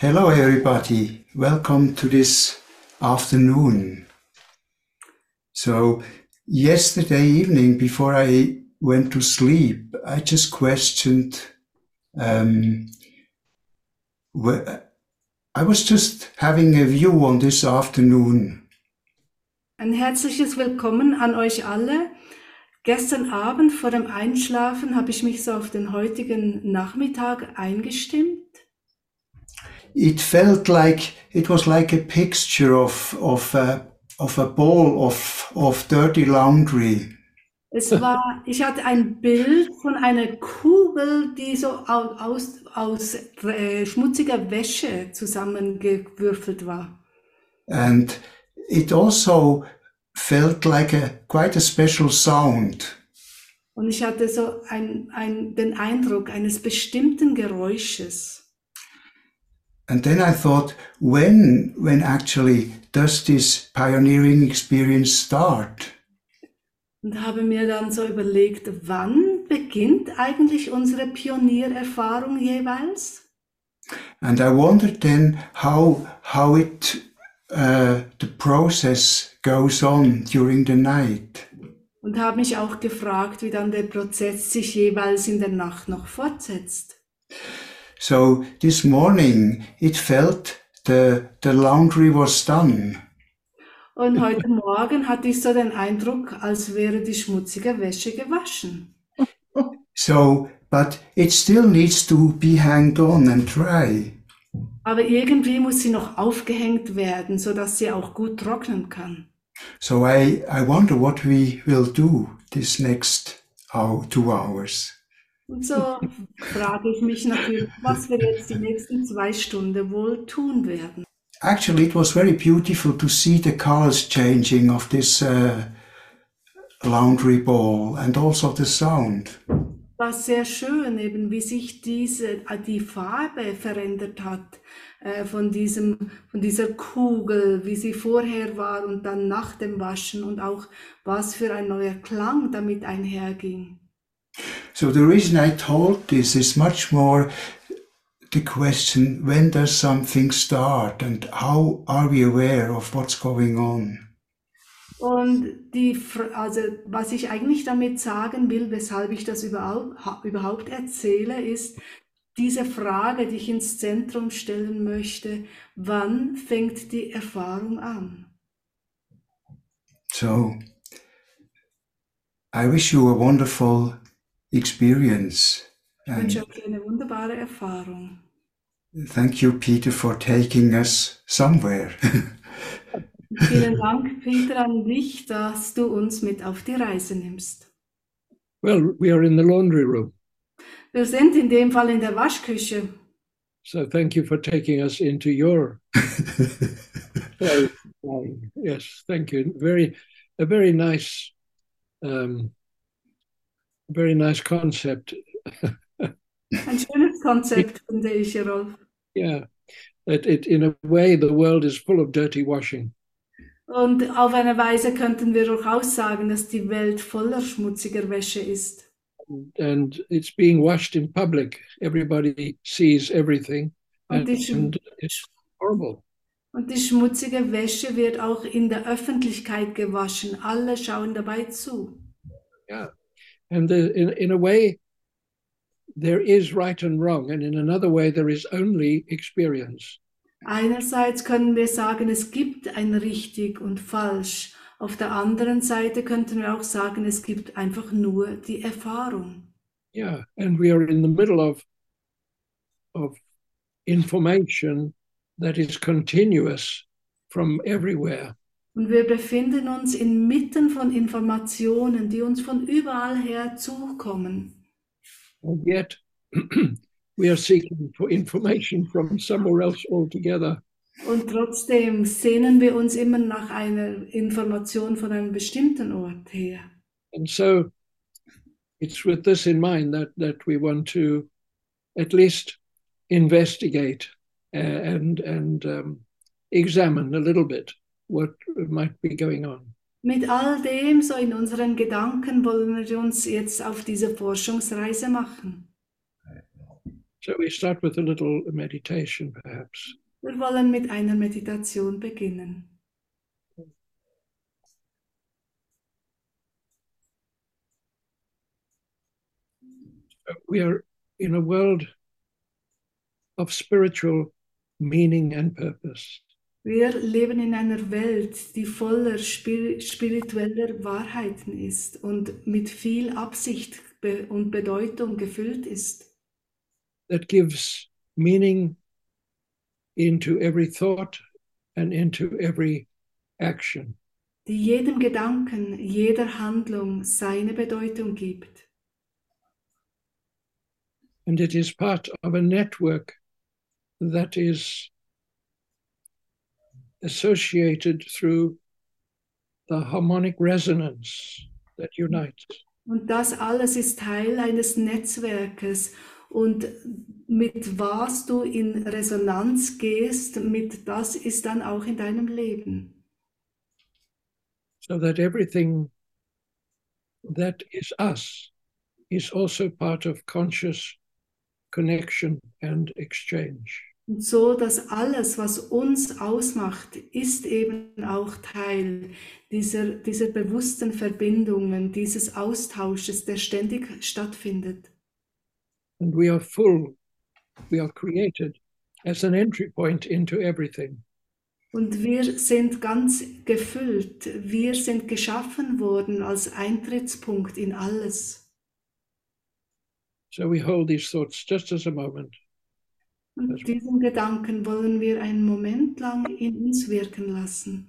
Hello everybody, welcome to this afternoon. So, yesterday evening before I went to sleep, I just questioned, um, I was just having a view on this afternoon. Ein herzliches Willkommen an euch alle. Gestern Abend vor dem Einschlafen habe ich mich so auf den heutigen Nachmittag eingestimmt. It felt like it was like a picture of of a, of a ball of of dirty laundry. Es war, ich hatte ein Bild von einer Kugel, die so aus, aus äh, schmutziger Wäsche zusammengewürfelt war. And it also felt like a quite a special sound. Und ich hatte so ein, ein, den Eindruck eines bestimmten Geräusches. And then I thought, when, when actually does this pioneering experience start? Und habe mir dann so überlegt, wann beginnt eigentlich unsere Pioniererfahrung jeweils? And I wondered then how, how it, uh, the process goes on during the night. Und habe mich auch gefragt, wie dann der Prozess sich jeweils in der Nacht noch fortsetzt. So this morning it felt the, the laundry was done. Und heute Morgen hatte ich so den Eindruck, als wäre die schmutzige Wäsche gewaschen. So, but it still needs to be hanged on and dry. Aber irgendwie muss sie noch aufgehängt werden, so dass sie auch gut trocknen kann. So I, I wonder what we will do this next hour, two hours. Und so frage ich mich natürlich, was wir jetzt die nächsten zwei Stunden wohl tun werden. Actually, it was very beautiful to see the colors changing of this uh, laundry ball and also the sound. War sehr schön, eben wie sich diese die Farbe verändert hat äh, von diesem von dieser Kugel, wie sie vorher war und dann nach dem Waschen und auch was für ein neuer Klang damit einherging. So the reason I told this is much more the question when does something start and how are we aware of what's going on? Und die, also was ich eigentlich damit sagen will, weshalb ich das überhaupt, überhaupt erzähle, ist diese Frage, die ich ins Zentrum stellen möchte, wann fängt die Erfahrung an? So, I wish you a wonderful experience. Ich wünsche euch eine wunderbare Erfahrung. Thank you, Peter, for taking us somewhere. Vielen Dank, Peter, an dich, dass du uns mit auf die Reise nimmst. Well, we are in the laundry room. Wir sind in dem Fall in der Waschküche. So thank you for taking us into your. yes, thank you. Very, a very nice, um, very nice concept. Ein schönes Konzept, finde ich, Rolf. Yeah, that it, in a way, the world is full of dirty washing. Und auf eine Weise könnten wir durchaus sagen, dass die Welt voller schmutziger Wäsche ist. And it's being washed in public. Everybody sees everything. Und die, and it's horrible. Und die schmutzige Wäsche wird auch in der Öffentlichkeit gewaschen. Alle schauen dabei zu. Yeah. And the, in, in a way, there is right and wrong, and in another way, there is only experience. Einerseits können wir sagen, es gibt ein richtig und falsch. Auf der anderen Seite könnten wir auch sagen, es gibt einfach nur die Erfahrung. Yeah, and we are in the middle of of information that is continuous from everywhere. Und wir befinden uns inmitten von Informationen, die uns von überall her zukommen. And yet we are seeking for information from somewhere else altogether. Und trotzdem sehnen wir uns immer nach einer Information von einem bestimmten Ort her. And so it's with this in mind that, that we want to at least investigate uh, and, and um, examine a little bit what might be going on. Mit all dem so in unseren Gedanken wollen wir uns jetzt auf diese Forschungsreise machen. So we start with a little meditation, perhaps. Wir wollen mit einer Meditation beginnen. We are in a world of spiritual meaning and purpose. Wir leben in einer Welt, die voller spir spiritueller Wahrheiten ist und mit viel Absicht und Bedeutung gefüllt ist. that gives meaning into every thought and into every action. die jedem Gedanken, jeder Handlung seine Bedeutung gibt. And it is part of a network that is associated through the harmonic resonance that unites. Und das alles ist Teil eines Netzwerkes und mit was du in Resonanz gehst, mit das ist dann auch in deinem Leben. So that everything that is us is also part of conscious connection and exchange. Und so, dass alles, was uns ausmacht, ist eben auch Teil dieser, dieser bewussten Verbindungen, dieses Austausches, der ständig stattfindet. And we are full, we are created as an entry point into everything. Und wir sind ganz gefüllt, wir sind geschaffen worden als Eintrittspunkt in alles. So we hold these thoughts just as a moment. Und diesen Gedanken wollen wir einen Moment lang in uns wirken lassen.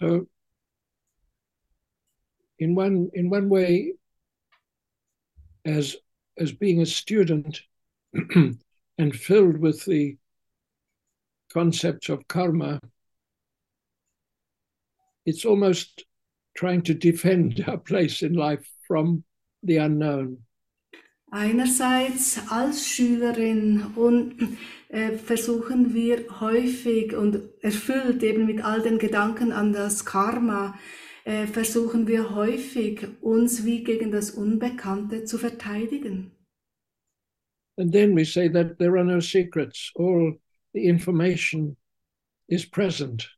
So in one in one way, as as being a student and filled with the concepts of karma, it's almost trying to defend our place in life from the unknown. Einerseits als Schülerin und äh, versuchen wir häufig und erfüllt eben mit all den Gedanken an das Karma, äh, versuchen wir häufig uns wie gegen das Unbekannte zu verteidigen. And then we say that there are no secrets, all the information is present.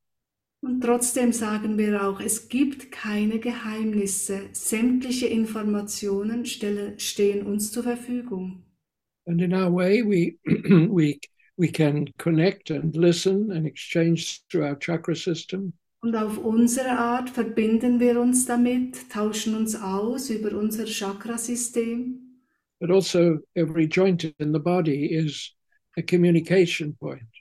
Und trotzdem sagen wir auch, es gibt keine Geheimnisse. Sämtliche Informationen stelle, stehen uns zur Verfügung. And in our way, we, we, we can connect and listen and exchange through our chakra system. Und auf unsere Art verbinden wir uns damit, tauschen uns aus über unser Chakrasystem. But also, every joint in the body is a communication point.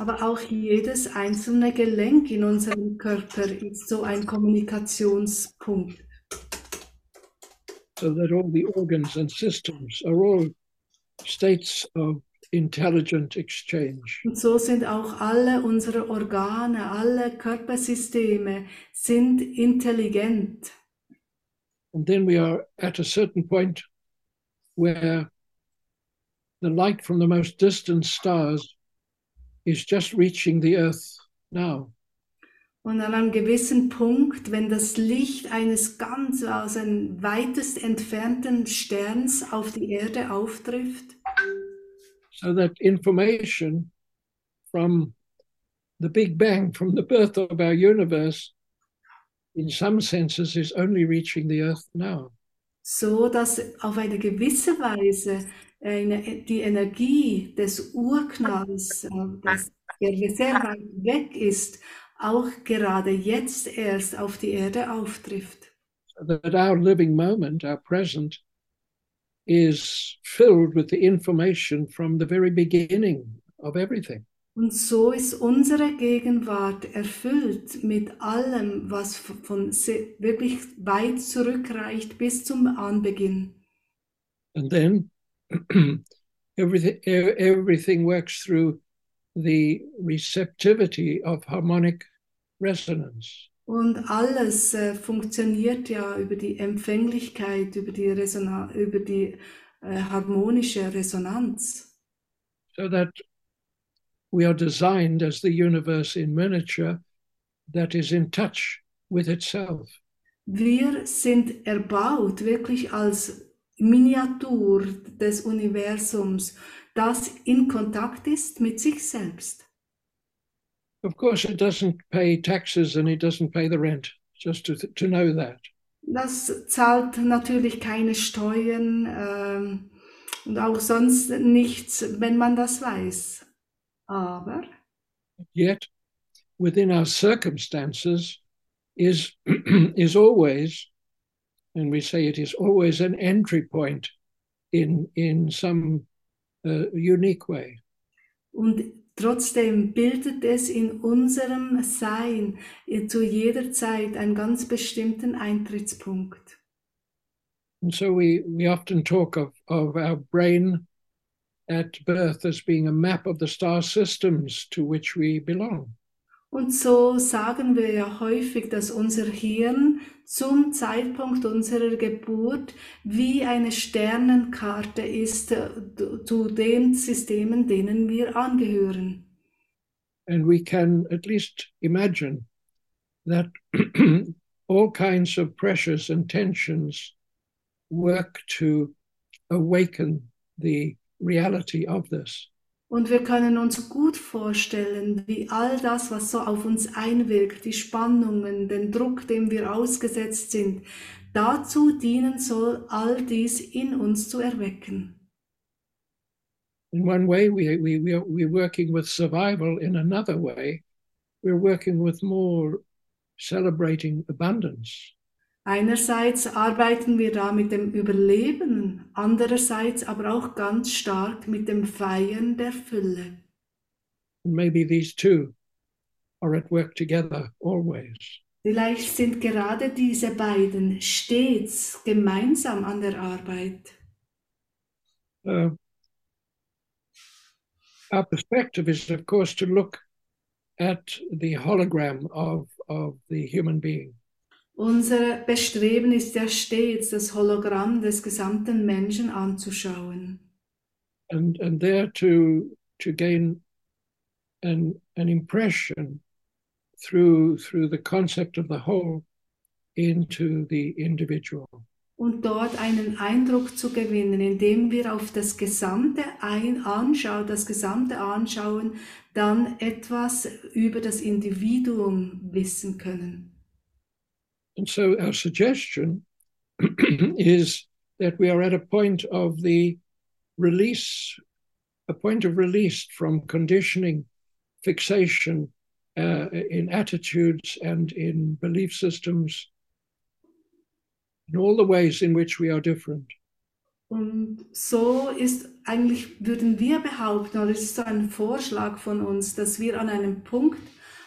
Aber auch jedes einzelne Gelenk in unserem Körper ist so ein Kommunikationspunkt. so that all the organs and systems are all states of intelligent exchange. Und so sind auch alle unsere Organe, alle Körpersysteme sind intelligent. And then we are at a certain point where the light from the most distant stars is just reaching the earth now. Und an einem gewissen Punkt, wenn das Licht eines ganz aus einem weitest entfernten Sterns auf die Erde auftrifft, So that information from the Big Bang, from the birth of our universe, in some senses is only reaching the earth now. So dass auf eine gewisse Weise eine, die Energie des Urknalls, äh, das, der sehr weit weg ist, auch gerade jetzt erst auf die Erde auftrifft. That our living moment, our present, is filled with the information from the very beginning of everything. Und so ist unsere Gegenwart erfüllt mit allem, was von wirklich weit zurückreicht bis zum Anbeginn. And then everything, e- everything works through the receptivity of harmonic resonance. Und alles äh, funktioniert ja über die Empfänglichkeit, über die, Resona über die äh, harmonische Resonanz. so that we are designed as the universe in miniature that is in touch with itself. Wir sind erbaut wirklich als Miniatur des Universums, das in Kontakt ist mit sich selbst. Of course, it doesn't pay taxes and it doesn't pay the rent, just to, to know that. Das zahlt natürlich keine Steuern ähm, und auch sonst nichts, wenn man das weiß. Aber Yet, within our circumstances, is, is always, and we say it is always an entry point in, in some uh, unique way. Und trotzdem bildet es in unserem Sein zu jeder Zeit einen ganz bestimmten Eintrittspunkt. And so we, we often talk of, of our brain at birth as being a map of the star systems to which we belong. Und so sagen wir ja häufig, dass unser Hirn zum Zeitpunkt unserer Geburt wie eine Sternenkarte ist äh, zu den Systemen, denen wir angehören. And we can at least imagine that all kinds of pressures and tensions work to awaken the reality of this. Und wir können uns gut vorstellen, wie all das, was so auf uns einwirkt, die Spannungen, den Druck, dem wir ausgesetzt sind, dazu dienen soll, all dies in uns zu erwecken. In one way, we, we, we are, we're working with survival. In another way, we're working with more celebrating abundance. Einerseits arbeiten wir da mit dem Überleben, andererseits aber auch ganz stark mit dem Feiern der Fülle. And maybe these two are at work together always. Vielleicht sind gerade diese beiden stets gemeinsam an der Arbeit. Uh, our perspective is, of course, to look at the hologram of, of the human being. Unser Bestreben ist ja stets, das Hologramm des gesamten Menschen anzuschauen. and and there to to gain an an impression through through the concept of the whole into the individual Und dort einen Eindruck zu gewinnen, indem wir auf das gesamte ein anschauen, das gesamte anschauen, dann etwas über das Individuum wissen können. And so our suggestion is that we are at a point of the release a point of release from conditioning fixation uh, in attitudes and in belief systems in all the ways in which we are different. Und so ist eigentlich, würden wir behaupten, oder es ist ein Vorschlag von uns, dass wir an einem Punkt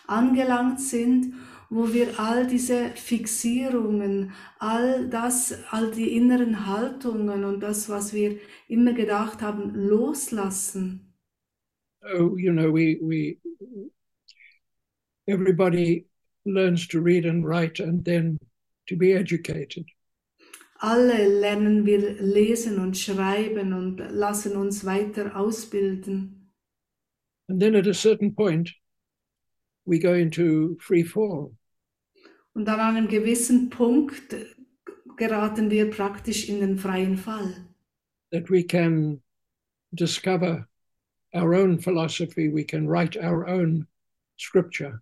angelangt sind, wo wir all diese Fixierungen, all das, all die inneren Haltungen und das, was wir immer gedacht haben, loslassen. Oh, you know, we we everybody learns to read and write and then to be educated. Alle lernen wir lesen und schreiben und lassen uns weiter ausbilden. And then at a certain point, we go into free fall. Und an einem gewissen Punkt geraten wir praktisch in den freien Fall. that we can discover our own philosophy, we can write our own scripture.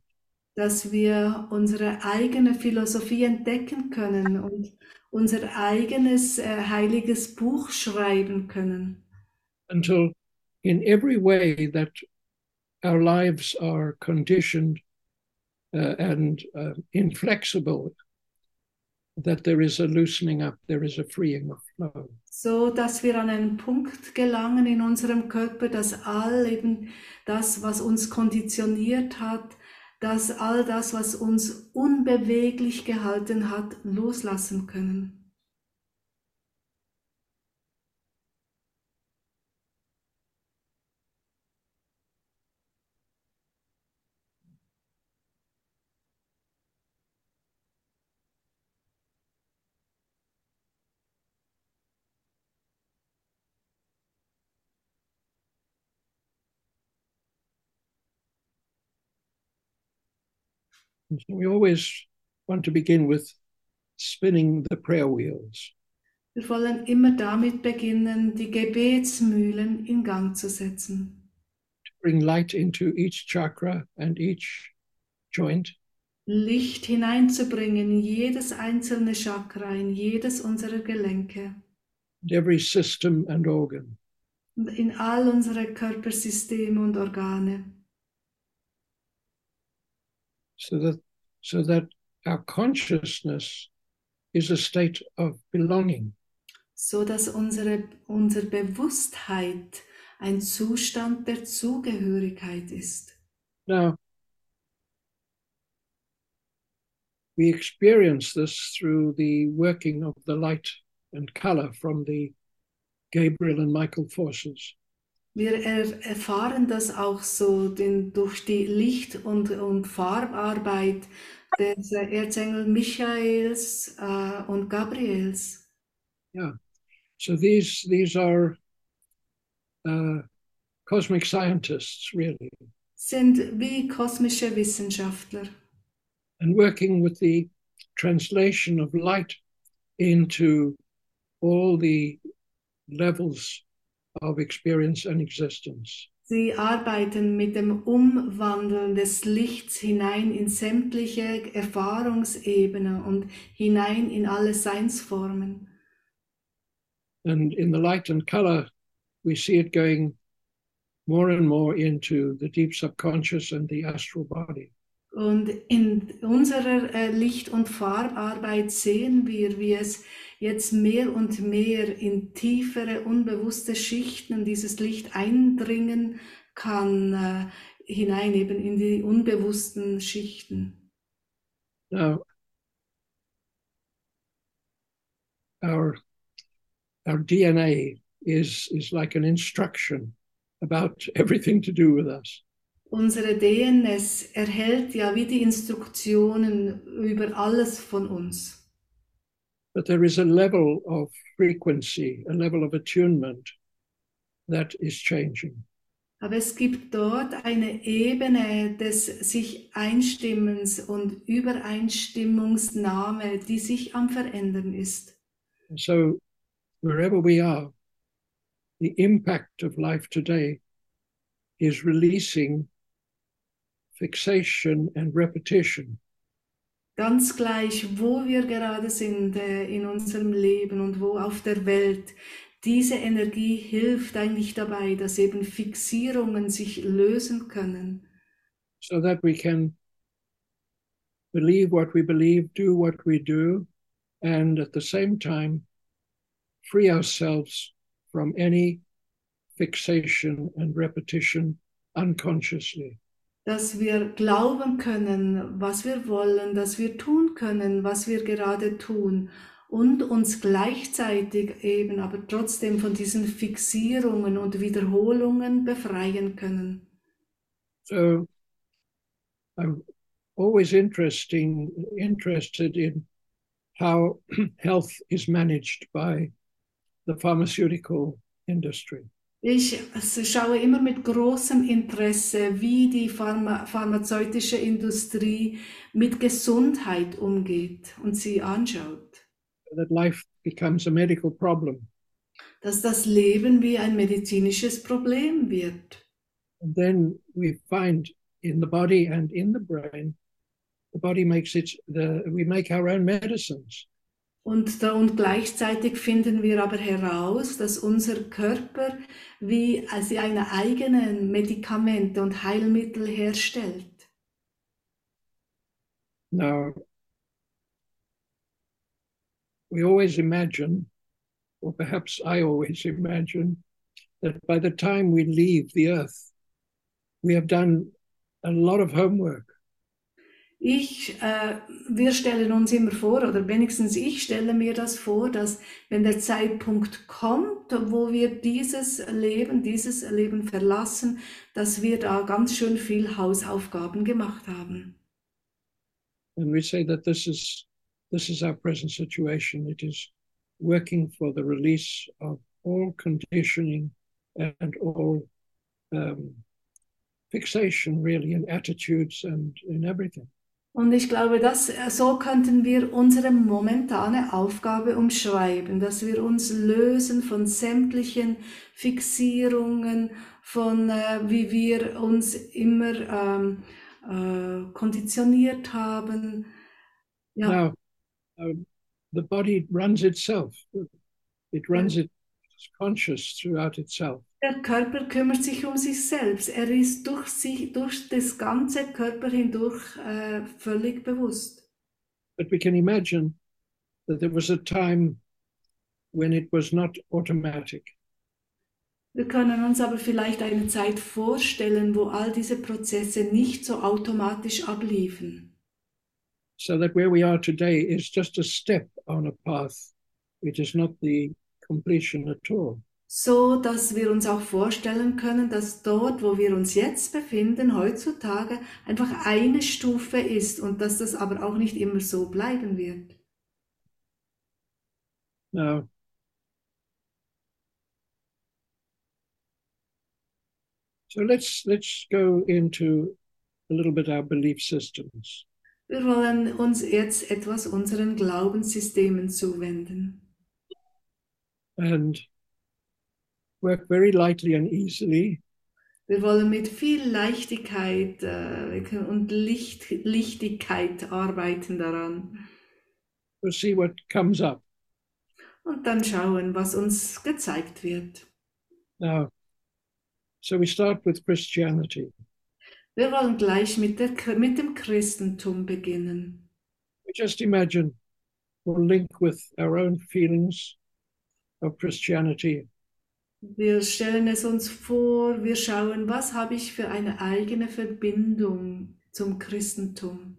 dass wir unsere eigene Philosophie entdecken können und unser eigenes äh, heiliges Buch schreiben können. until in every way that our lives are conditioned uh, and uh, inflexible, that there is a loosening up, there is a freeing of flow. So dass wir an einen Punkt gelangen in unserem Körper, dass all eben das, was uns konditioniert hat, dass all das, was uns unbeweglich gehalten hat, loslassen können. And so we always want to begin with spinning the prayer wheels. Wir wollen immer damit beginnen, die Gebetsmühlen in Gang zu setzen. Bring light into each chakra and each joint, Licht hineinzubringen in jedes einzelne Chakra, in jedes unserer Gelenke and every system and organ. und in all unsere Körpersysteme und Organe, so that so that our consciousness is a state of belonging so dass unsere, unsere Bewusstheit ein Zustand der Zugehörigkeit ist. now we experience this through the working of the light and color from the gabriel and michael forces Wir er, erfahren das auch so denn durch die Licht- und, und Farbarbeit des Erzengel Michaels äh, und Gabriels. yeah so these these are uh, cosmic scientists really Sind wie kosmische Wissenschaftler. and working with the translation of light into all the levels of experience and existence. Sie arbeiten mit dem Umwandeln des Lichts hinein in sämtliche Erfahrungsebenen und hinein in alle Seinsformen. And in the light and color, we see it going more and more into the deep subconscious and the astral body. Und in unserer äh, Licht- und Farbarbeit sehen wir, wie es jetzt mehr und mehr in tiefere, unbewusste Schichten dieses Licht eindringen kann, äh, hinein eben in die unbewussten Schichten. Now, our our DNA is is like an instruction about everything to do with us. Unsere DNS erhält ja wie die Instruktionen über alles von uns. But there is a level of frequency, a level of attunement that is changing. Aber es gibt dort eine Ebene des sich Einstimmens und Übereinstimmungsnahme, die sich am Verändern ist. So, wherever we are, the impact of life today is releasing fixation and repetition. Ganz gleich, wo wir gerade sind äh, in unserem Leben und wo auf der Welt, diese Energie hilft eigentlich dabei, dass eben Fixierungen sich lösen können, so that we can believe what we believe, do what we do, and at the same time free ourselves from any fixation and repetition unconsciously. Dass wir glauben können, was wir wollen, dass wir tun können, was wir gerade tun und uns gleichzeitig eben aber trotzdem von diesen Fixierungen und Wiederholungen befreien können. So I'm always interesting, interested in how health is managed by the pharmaceutical industry. Ich schaue immer mit großem Interesse, wie die Pharma pharmazeutische Industrie mit Gesundheit umgeht und sie anschaut. That life becomes a medical problem. Dass das Leben wie ein medizinisches Problem wird. And then we find in the body and in the brain, the body makes it, the, we make our own medicines. Und, da, und gleichzeitig finden wir aber heraus, dass unser Körper wie also seine eigenen Medikamente und Heilmittel herstellt. Now, we always imagine, or perhaps I always imagine, that by the time we leave the earth, we have done a lot of homework. Ich, äh, wir stellen uns immer vor, oder wenigstens ich stelle mir das vor, dass wenn der Zeitpunkt kommt, wo wir dieses Leben, dieses Leben verlassen, dass wir da ganz schön viel Hausaufgaben gemacht haben. And we say that this is this is our present situation. It is working for the release of all conditioning and all um, fixation, really, in attitudes and in everything. Und ich glaube, dass äh, so könnten wir unsere momentane Aufgabe umschreiben, dass wir uns lösen von sämtlichen Fixierungen, von äh, wie wir uns immer ähm, äh, konditioniert haben. Ja. Now, um, the body runs itself. It runs ja. it conscious throughout itself. Der Körper kümmert sich um sich selbst. Er ist durch, sich, durch das ganze Körper hindurch äh, völlig bewusst. But we can imagine that there was a time when it was not automatic. Wir können uns aber vielleicht eine Zeit vorstellen, wo all diese Prozesse nicht so automatisch abliefen. So that where we are today is just a step on a path. It is not the completion at all so dass wir uns auch vorstellen können, dass dort, wo wir uns jetzt befinden, heutzutage einfach eine Stufe ist und dass das aber auch nicht immer so bleiben wird. Now, so let's let's go into a little bit our belief systems. Wir wollen uns jetzt etwas unseren Glaubenssystemen zuwenden. And work very lightly and easily. Wir wollen mit viel Leichtigkeit äh, und Licht, Lichtigkeit arbeiten daran. We'll see what comes up. Und dann schauen, was uns gezeigt wird. Now, so we start with Christianity. Wir wollen gleich mit, der, mit dem Christentum beginnen. We just imagine we'll link with our own feelings of Christianity Wir stellen es uns vor, wir schauen, was habe ich für eine eigene Verbindung zum Christentum.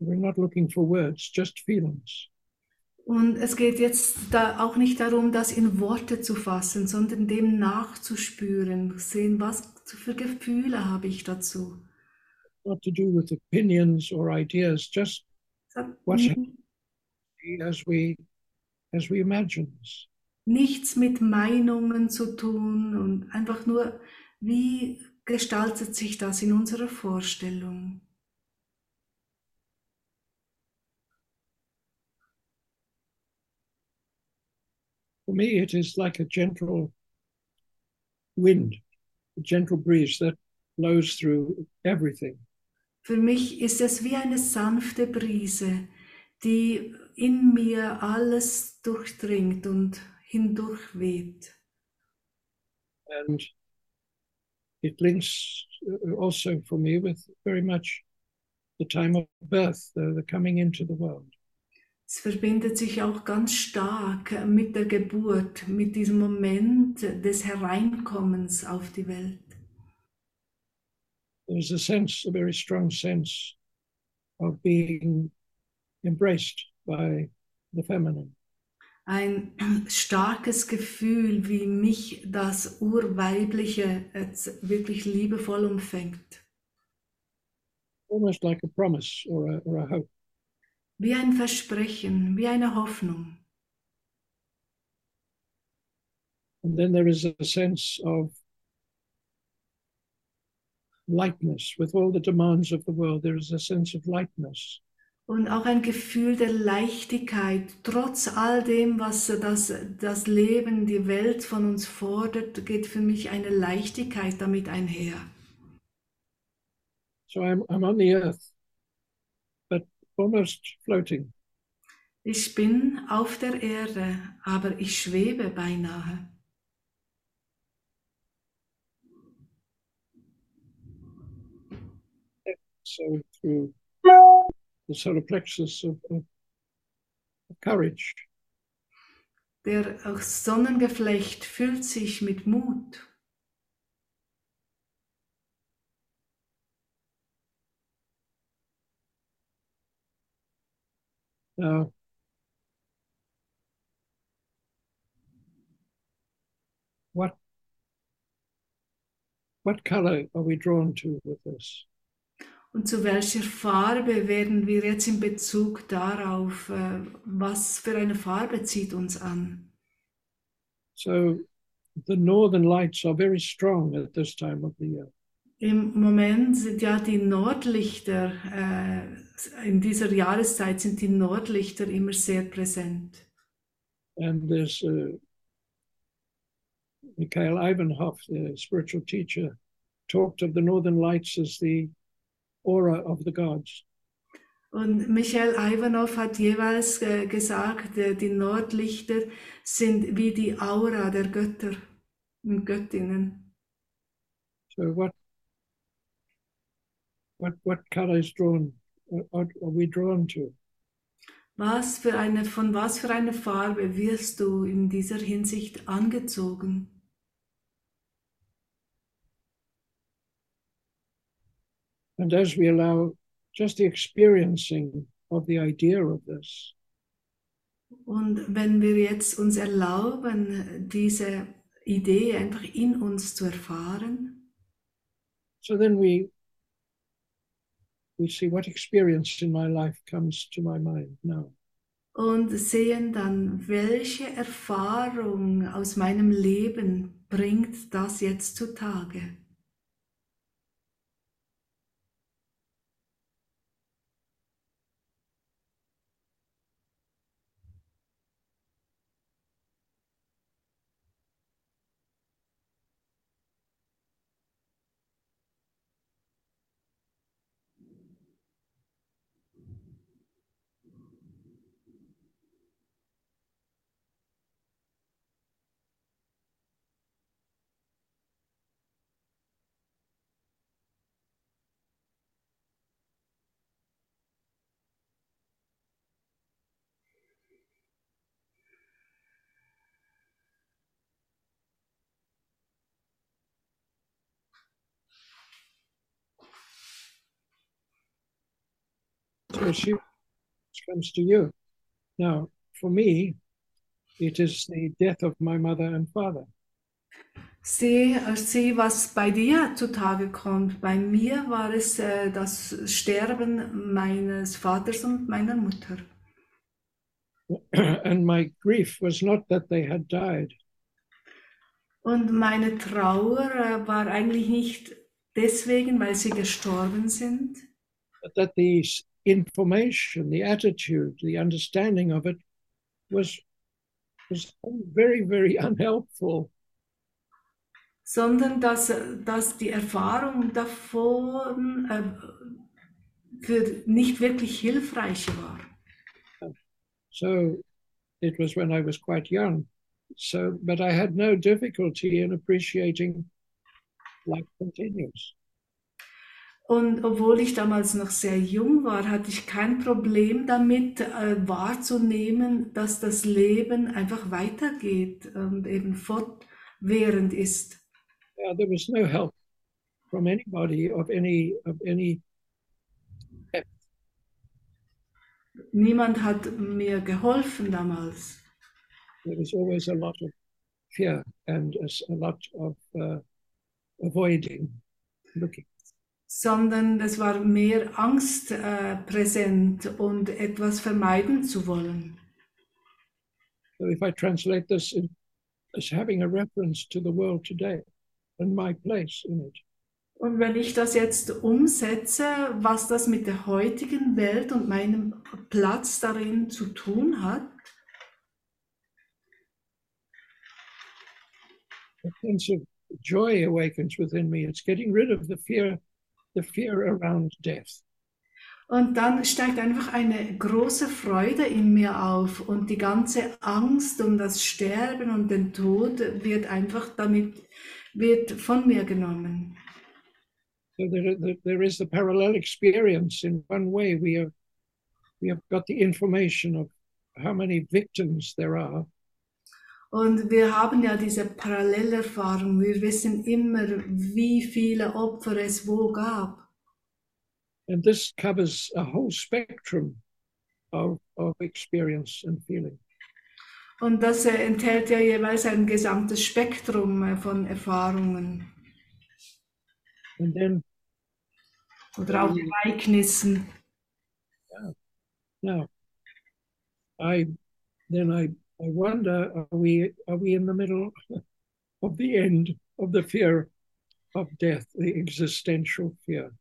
We're not looking for words, just feelings. Und es geht jetzt da auch nicht darum, das in Worte zu fassen, sondern dem nachzuspüren, sehen, was für Gefühle habe ich dazu. Not to do with opinions or ideas, just ni- as we as we imagine. nichts mit Meinungen zu tun und einfach nur, wie gestaltet sich das in unserer Vorstellung? For me, it is like a gentle wind, a gentle breeze that blows through everything. Für mich ist es wie eine sanfte Brise, die in mir alles durchdringt und hindurchweht. And it links uh, also for me with very much the time of birth, the, the coming into the world. Es verbindet sich auch ganz stark mit der Geburt, mit diesem Moment des Hereinkommens auf die Welt. There's a sense, a very strong sense of being embraced by the feminine. Ein starkes Gefühl, wie mich das Urweibliche jetzt wirklich liebevoll umfängt. almost like a promise or a, or a hope. Wie ein Versprechen, wie eine Hoffnung. And then there is a sense of lightness with all the demands of the world. There is a sense of lightness. Und auch ein Gefühl der Leichtigkeit, trotz all dem, was das, das Leben, die Welt von uns fordert, geht für mich eine Leichtigkeit damit einher. So I'm, I'm on the earth, almost floating. Ich bin auf der Erde, aber ich schwebe beinahe. So through the solar plexus of, of, of courage. Der Sonnengeflecht füllt sich mit Mut. Now, what what color are we drawn to with this? Und zu welcher Farbe werden wir jetzt in Bezug darauf, äh, was für eine Farbe zieht uns an? So the northern lights are very strong at this time of the year. Im Moment sind ja die Nordlichter, äh, in dieser Jahreszeit sind die Nordlichter immer sehr präsent. And there's uh, Mikhail Ivanhoff, the spiritual teacher, talked of the northern lights as the aura of the gods. Und Michael Ivanov hat jeweils äh, gesagt, äh, die Nordlichter sind wie die Aura der Götter und Göttinnen. So what what what color is drawn? Are, are we drawn to? Was für eine, von was für eine Farbe wirst du in dieser Hinsicht angezogen? And as we allow just the experiencing of the idea of this, Und wenn wir jetzt uns erlauben, diese Idee einfach in uns zu erfahren, so then we we see what experience in my life comes to my mind now. und sehen dann, welche Erfahrung aus meinem Leben bringt das jetzt zutage. So she comes to you. Now, for me, it is the death of my mother and father. Sieh, sieh, was bei dir zutage kommt. Bei mir war es äh, das Sterben meines Vaters und meiner Mutter. and my grief was not that they had died, Und meine Trauer äh, war eigentlich nicht deswegen, weil sie gestorben sind, but that the information, the attitude, the understanding of it was was very, very unhelpful. sondern dass, dass die Erfahrung davon äh, für nicht wirklich hilfreich war. So it was when I was quite young. So, but I had no difficulty in appreciating life continues. Und obwohl ich damals noch sehr jung war, hatte ich kein Problem damit äh, wahrzunehmen, dass das Leben einfach weitergeht und eben fortwährend ist. Yeah, there was no help from anybody of any of any Niemand hat mir geholfen damals. there was always a lot of fear and a, lot of uh, avoiding looking. Sondern es war mehr Angst äh, präsent und etwas vermeiden zu wollen. So if I translate this in, as having a reference to the world today and my place in it, Und wenn ich das jetzt umsetze, was das mit der heutigen Welt und meinem Platz darin zu tun hat, a sense of joy awakens within me. It's getting rid of the fear, the fear around death. und dann steigt einfach eine große Freude in mir auf und die ganze Angst um das Sterben und den Tod wird einfach damit, wird von mir genommen. So there, there, is the parallel experience. In one way, we have we have got the information of how many victims there are, Und wir haben ja diese Parallelerfahrung. Wir wissen immer, wie viele Opfer es wo gab. and this covers a whole spectrum of, of experience and feeling. Und das äh, enthält ja jeweils ein gesamtes Spektrum äh, von Erfahrungen And then oder auch Ereignissen. now, I then I I wonder: Are we are we in the middle of the end of the fear of death, the existential fear?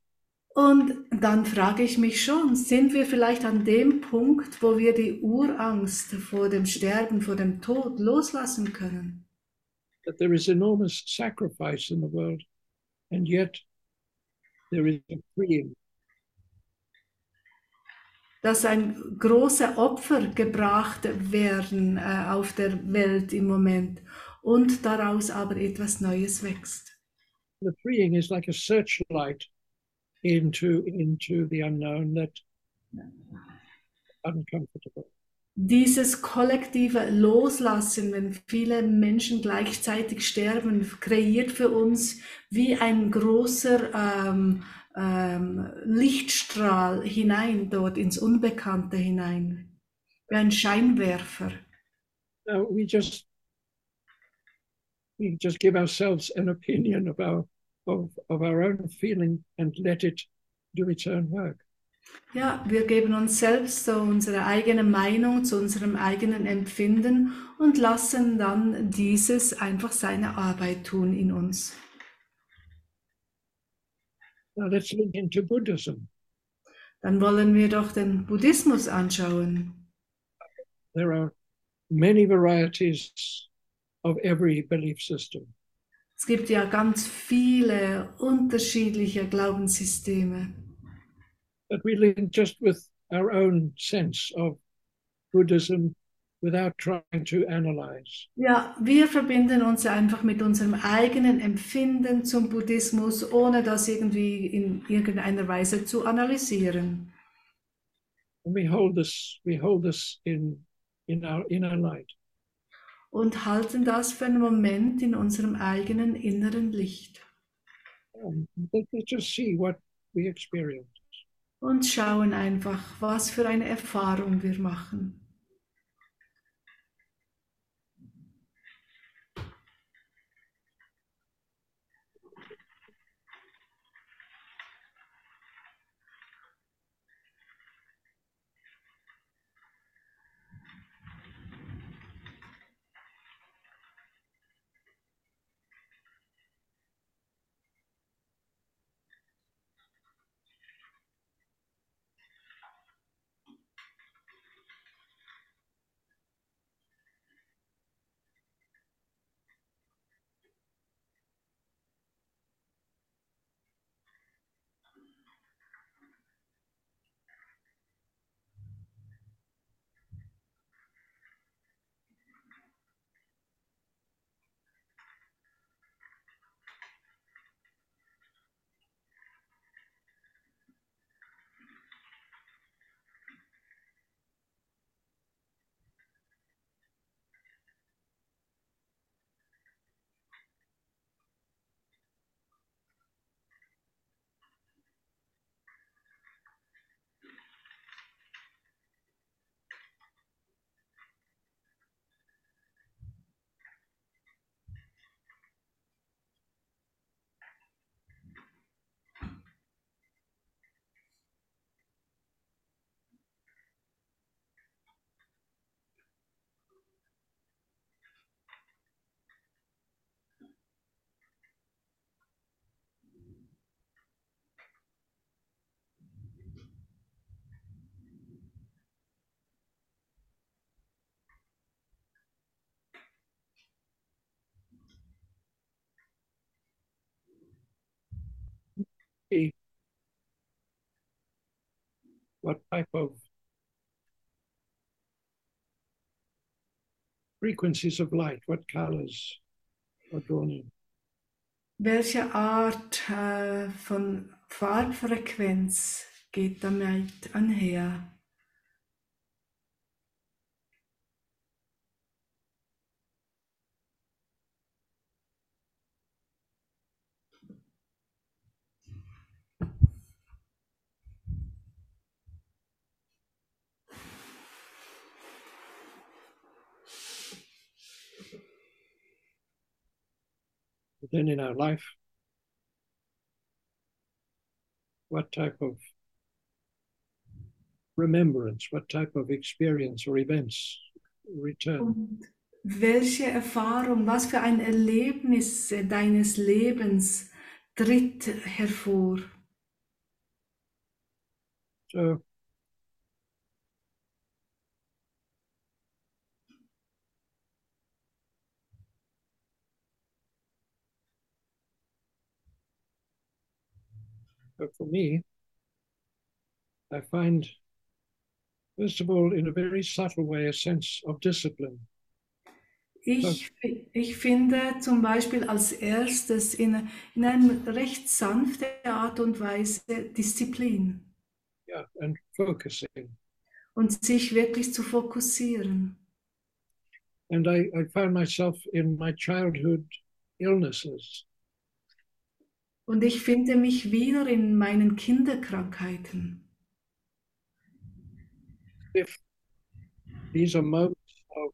Und dann frage ich mich schon, sind wir vielleicht an dem Punkt, wo wir die Urangst vor dem Sterben, vor dem Tod loslassen können? That there is enormous sacrifice in the world, and yet there is a freeing. Dass ein große Opfer gebracht werden äh, auf der Welt im Moment und daraus aber etwas Neues wächst. The freeing is like a searchlight into into the unknown that uncomfortable. Dieses kollektive Loslassen, wenn viele Menschen gleichzeitig sterben, kreiert für uns wie ein großer ähm, ähm, Lichtstrahl hinein dort ins Unbekannte hinein, wie ein Scheinwerfer. Now we just we just give ourselves an opinion of our of, of our own feeling and let it do its own work. Ja, wir geben uns selbst so unsere eigene Meinung zu unserem eigenen Empfinden und lassen dann dieses einfach seine Arbeit tun in uns. Let's look into Buddhism. Dann wollen wir doch den Buddhismus anschauen. There are many varieties of every belief system. Es gibt ja ganz viele unterschiedliche Glaubenssysteme. But we link just with our own sense of Buddhism without trying to analyze. Ja, wir verbinden uns einfach mit unserem eigenen Empfinden zum Buddhismus, ohne das irgendwie in irgendeiner Weise zu analysieren. And we hold this, we hold this in in our inner light. Und halten das für einen Moment in unserem eigenen inneren Licht. Um, let, let's just see what we experience. und schauen einfach, was für eine Erfahrung wir machen. What type of frequencies of light, what colors are drawn in. Welche Art äh, von Farbfrequenz geht damit einher? Then in our life, what type of remembrance, what type of experience or events return? Und welche Erfahrung, was für ein Erlebnis deines Lebens tritt hervor? So But for me, I find, first of all, in a very subtle way, a sense of discipline. Ich, ich finde zum Beispiel als erstes in, in einer recht sanften Art und Weise Disziplin Yeah, and focusing. und sich wirklich zu fokussieren. And I, I found myself in my childhood illnesses. Und ich finde mich wieder in meinen Kinderkrankheiten. If these are moments of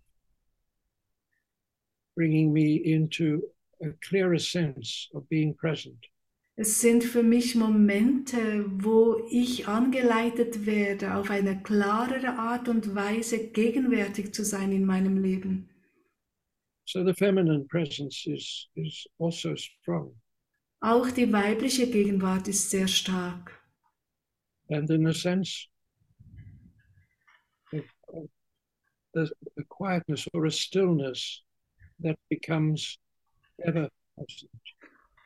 bringing me into a clearer sense of being present. Es sind für mich Momente, wo ich angeleitet werde, auf eine klarere Art und Weise gegenwärtig zu sein in meinem Leben. So the feminine presence is, is also strong. Auch die weibliche Gegenwart ist sehr stark. And in a sense, a, a, quietness or a stillness that becomes ever present.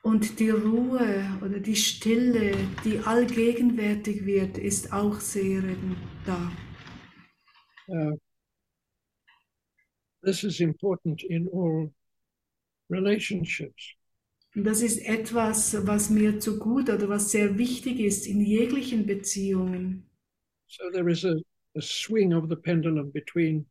Und die Ruhe oder die Stille, die allgegenwärtig wird, ist auch sehr da. Uh, this is important in all relationships. Und das ist etwas, was mir zu gut oder was sehr wichtig ist in jeglichen Beziehungen. So there is a, a swing of the pendulum between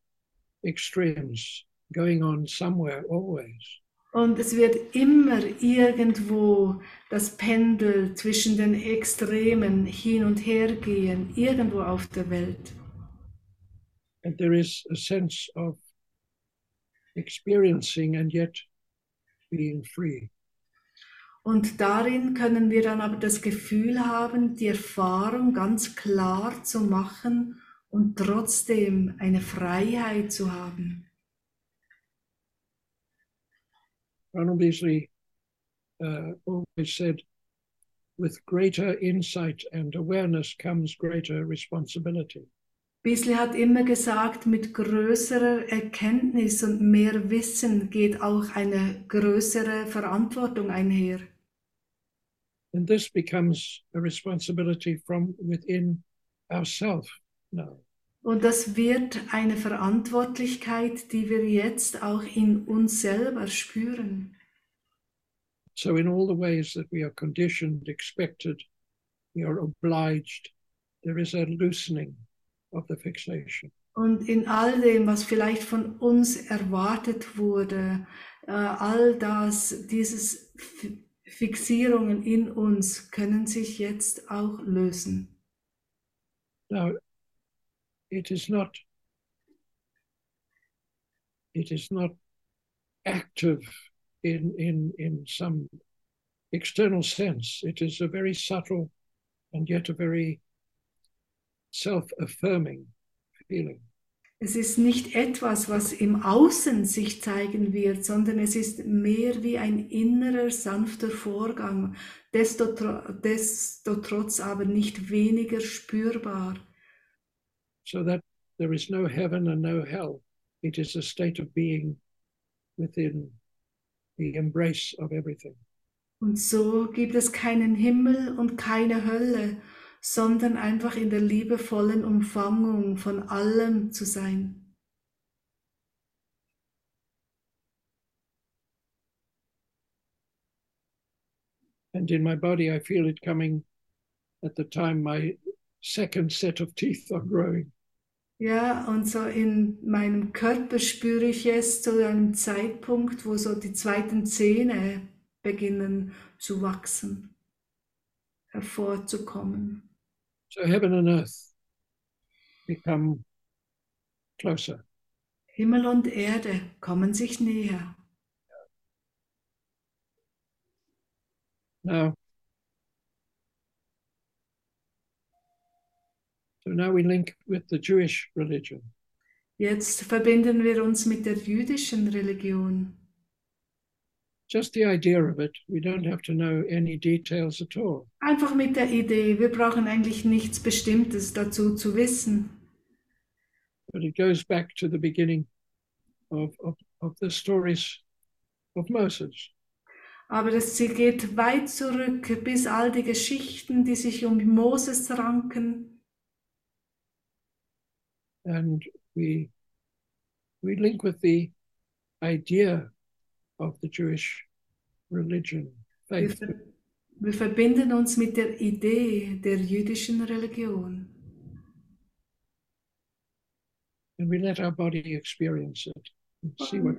extremes going on somewhere always. Und es wird immer irgendwo das Pendel zwischen den Extremen hin und her gehen, irgendwo auf der Welt. And there is a sense of experiencing and yet being free. Und darin können wir dann aber das Gefühl haben, die Erfahrung ganz klar zu machen und trotzdem eine Freiheit zu haben. Ronald Beasley uh, always said, with greater insight and awareness comes greater responsibility. Beasley hat immer gesagt, mit größerer Erkenntnis und mehr Wissen geht auch eine größere Verantwortung einher. And this becomes a responsibility from within ourselves now. Und das wird eine Verantwortlichkeit, die wir jetzt auch in uns selber spüren. So, in all the ways that we are conditioned, expected, we are obliged, there is a loosening of the fixation. Und in all dem, was vielleicht von uns erwartet wurde, äh, all das, dieses Fixierungen in uns können sich jetzt auch lösen. Now, it is not it is not active in in in some external sense. It is a very subtle and yet a very self-affirming feeling. Es ist nicht etwas, was im Außen sich zeigen wird, sondern es ist mehr wie ein innerer, sanfter Vorgang, desto, desto trotz aber nicht weniger spürbar. So that there is no heaven and no hell. It is a state of being within the embrace of everything. Und so gibt es keinen Himmel und keine Hölle, sondern einfach in der liebevollen Umfangung von allem zu sein. And in my body, I feel it coming at the time my second set of teeth are growing. Ja, und so in meinem Körper spüre ich es zu einem Zeitpunkt, wo so die zweiten Zähne beginnen zu wachsen, hervorzukommen. So heaven and earth become closer. Himmel und Erde kommen sich näher. Now, so now we link with the Jewish religion. Jetzt verbinden wir uns mit der jüdischen Religion. Just the idea of it, we don't have to know any details at all. Einfach mit der Idee, wir brauchen eigentlich nichts Bestimmtes dazu zu wissen. But it goes back to the beginning of, of, of the stories of Moses. Aber es geht weit zurück bis all die Geschichten, die sich um Moses ranken. And we, we link with the idea of the Jewish religion, Wir, faith. ver wir verbinden uns mit der Idee der jüdischen Religion. And we let our body experience it and see what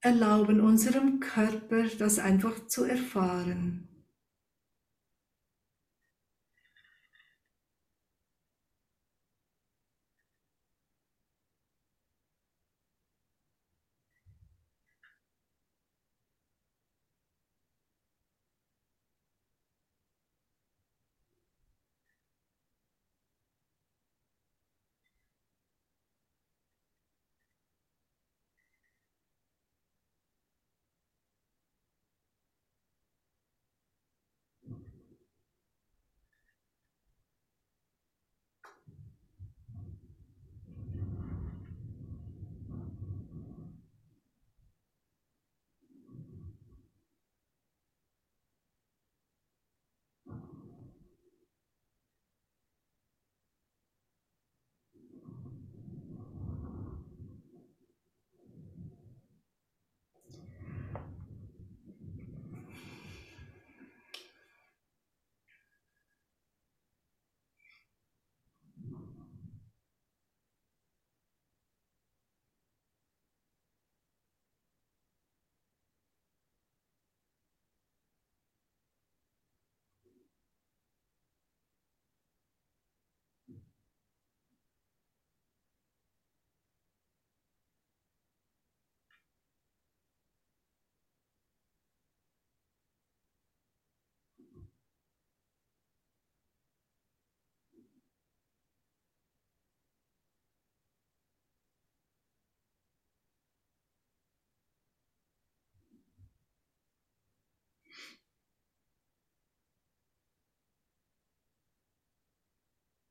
Erlauben unserem Körper das einfach zu erfahren.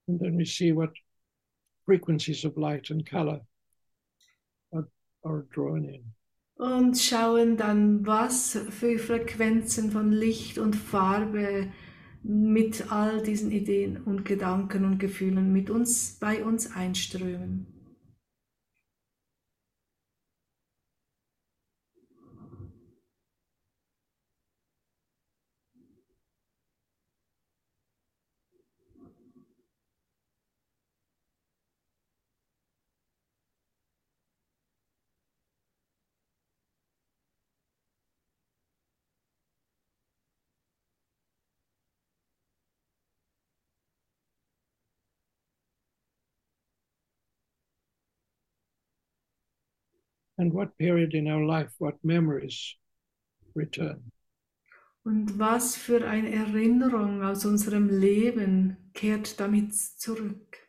And then we see what frequencies of light and color are, are drawn in. Und schauen dann, was für Frequenzen von Licht und Farbe mit all diesen Ideen und Gedanken und Gefühlen mit uns, bei uns einströmen. And what period in our life, what memories return? Und was für eine Erinnerung aus unserem Leben kehrt damit zurück?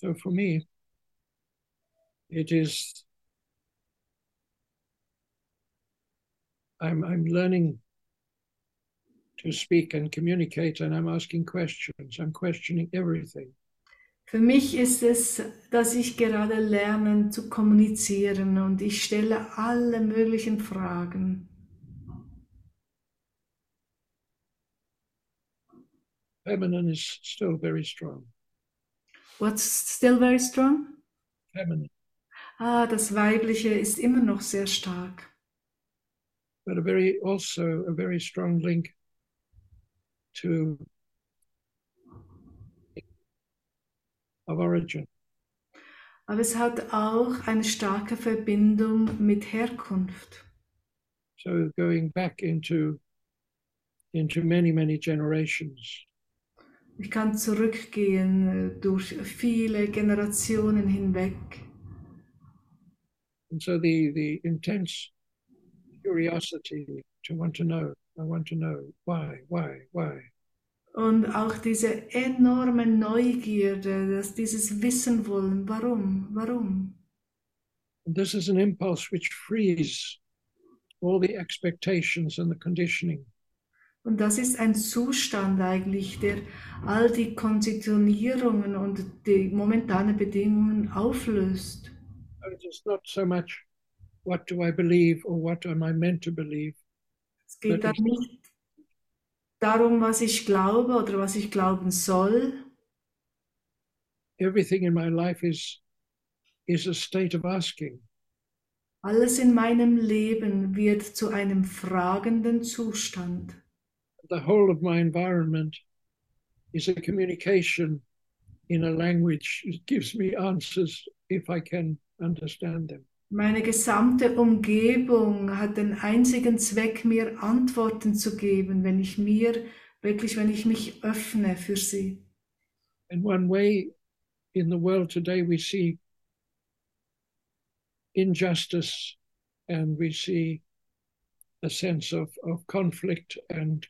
So for me, it is I'm I'm learning to speak and communicate and I'm asking questions. I'm questioning everything. Für mich ist es, dass ich gerade lerne zu kommunizieren und ich stelle alle möglichen Fragen. Feminine is still very strong. What's still very strong? Feminine. Ah, das Weibliche ist immer noch sehr stark. but a very also a very strong link to of origin. Aber es hat auch eine starke Verbindung mit Herkunft. So going back into into many many generations, Ich kann zurückgehen äh, durch viele Generationen hinweg. and so the the intense curiosity to want to know. I want to know why, why, why. Und auch diese enorme Neugierde, dass dieses Wissen wollen, warum, warum. And this is an impulse which frees all the expectations and the conditioning. Und das ist ein Zustand eigentlich, der all die Konditionierungen und die momentanen Bedingungen auflöst. So much what do I believe or what am I meant to believe, Es geht dann nicht darum, was ich glaube oder was ich glauben soll. everything in my life is is a state of asking Alles in meinem Leben wird zu einem fragenden Zustand. The whole of my environment is a communication in a language that gives me answers if i can understand them Meine gesamte Umgebung hat den einzigen Zweck, mir Antworten zu geben, wenn ich mir wirklich, wenn ich mich öffne für sie. and one way in the world today we see injustice and we see a sense of, of conflict and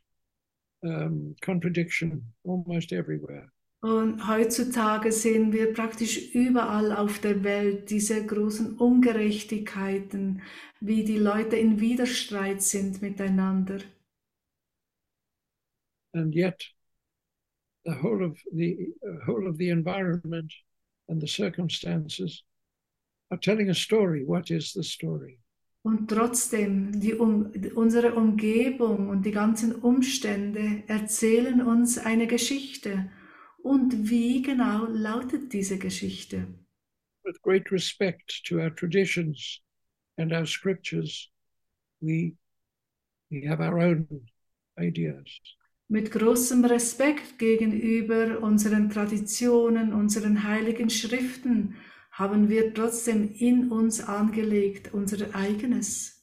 um, contradiction almost everywhere. Und heutzutage sehen wir praktisch überall auf der Welt diese großen Ungerechtigkeiten, wie die Leute in Widerstreit sind miteinander. and yet the whole of the whole of the environment and the circumstances are telling a story. What is the story Und trotzdem, die um, unsere Umgebung und die ganzen Umstände erzählen uns eine Geschichte. Und wie genau lautet diese Geschichte? with great respect to our traditions and our scriptures we we have our own ideas Mit großem Respekt gegenüber unseren Traditionen, unseren heiligen Schriften haben wir trotzdem in uns angelegt unser eigenes.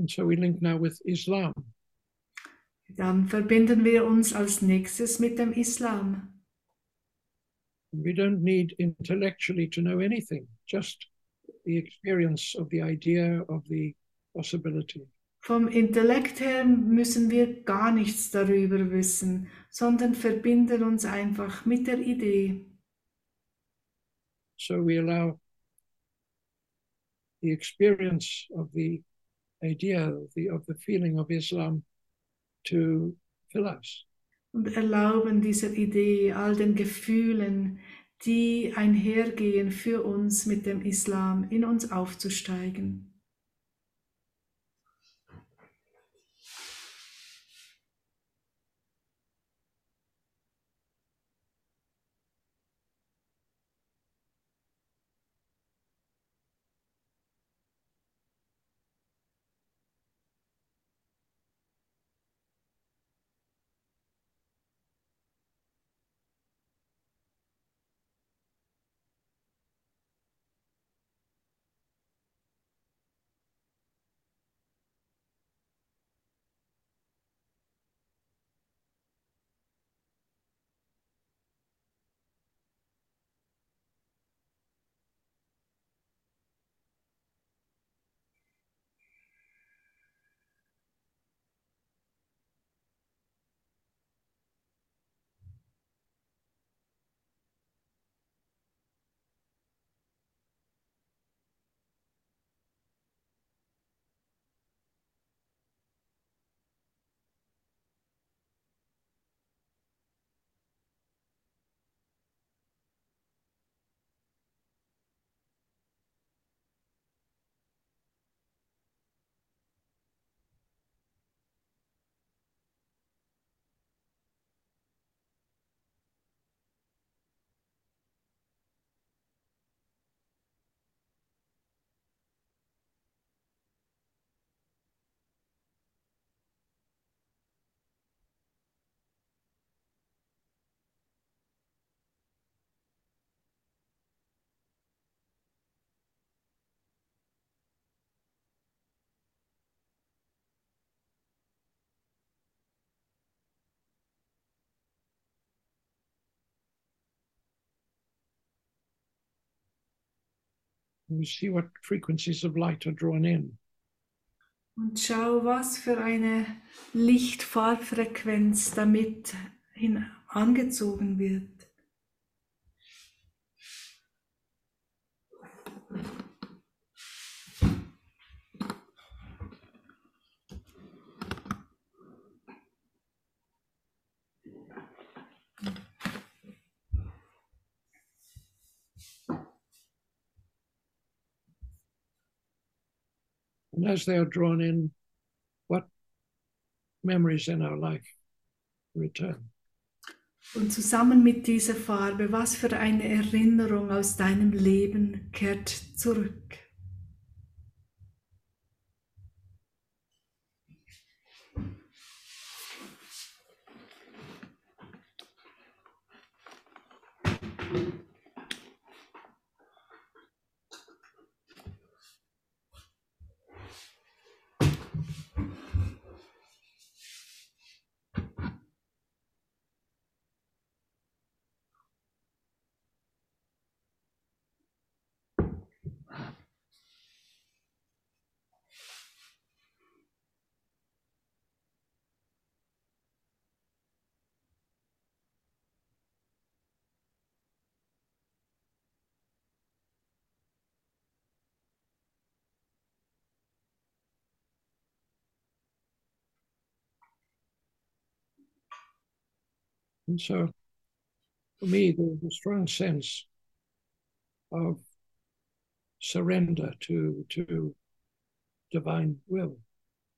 And so we link now with Islam. Dann verbinden wir uns als nächstes mit dem Islam. We don't need intellectually to know anything, just the experience of the idea of the possibility. Vom Intellekt her müssen wir gar nichts darüber wissen, sondern verbinden uns einfach mit der Idee. So we allow the experience of the idea, of the, of the feeling of Islam to fill us. und erlauben dieser Idee, all den Gefühlen, die einhergehen für uns mit dem Islam, in uns aufzusteigen. We see what frequencies of light are drawn in. Und schau, was für eine Lichtfarbfrequenz damit hin angezogen wird. And as they are drawn in, what memories in our life return? Und zusammen mit dieser Farbe, was für eine Erinnerung aus deinem Leben kehrt zurück? And so, for me, there's a strong sense of surrender to, to divine will.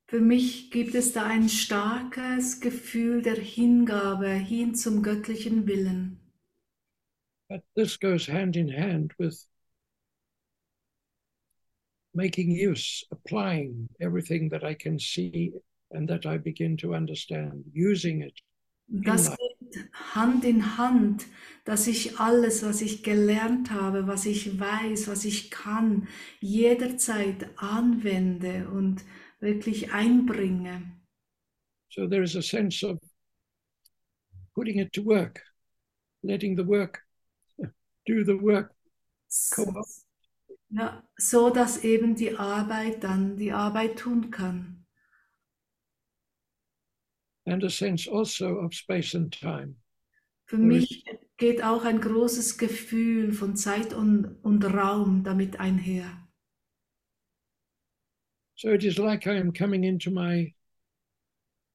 Für mich gibt es da ein starkes Gefühl der Hingabe hin zum göttlichen Willen. But this goes hand in hand with making use, applying everything that I can see and that I begin to understand, using it. Das geht Hand in Hand, dass ich alles, was ich gelernt habe, was ich weiß, was ich kann, jederzeit anwende und wirklich einbringe. So there is a sense of putting it to work, letting the work do the work. Come on. Ja, so dass eben die Arbeit dann die Arbeit tun kann. And a sense also of space and time. Für mich geht auch ein großes Gefühl von Zeit und, und Raum damit einher. So it is like I am coming into my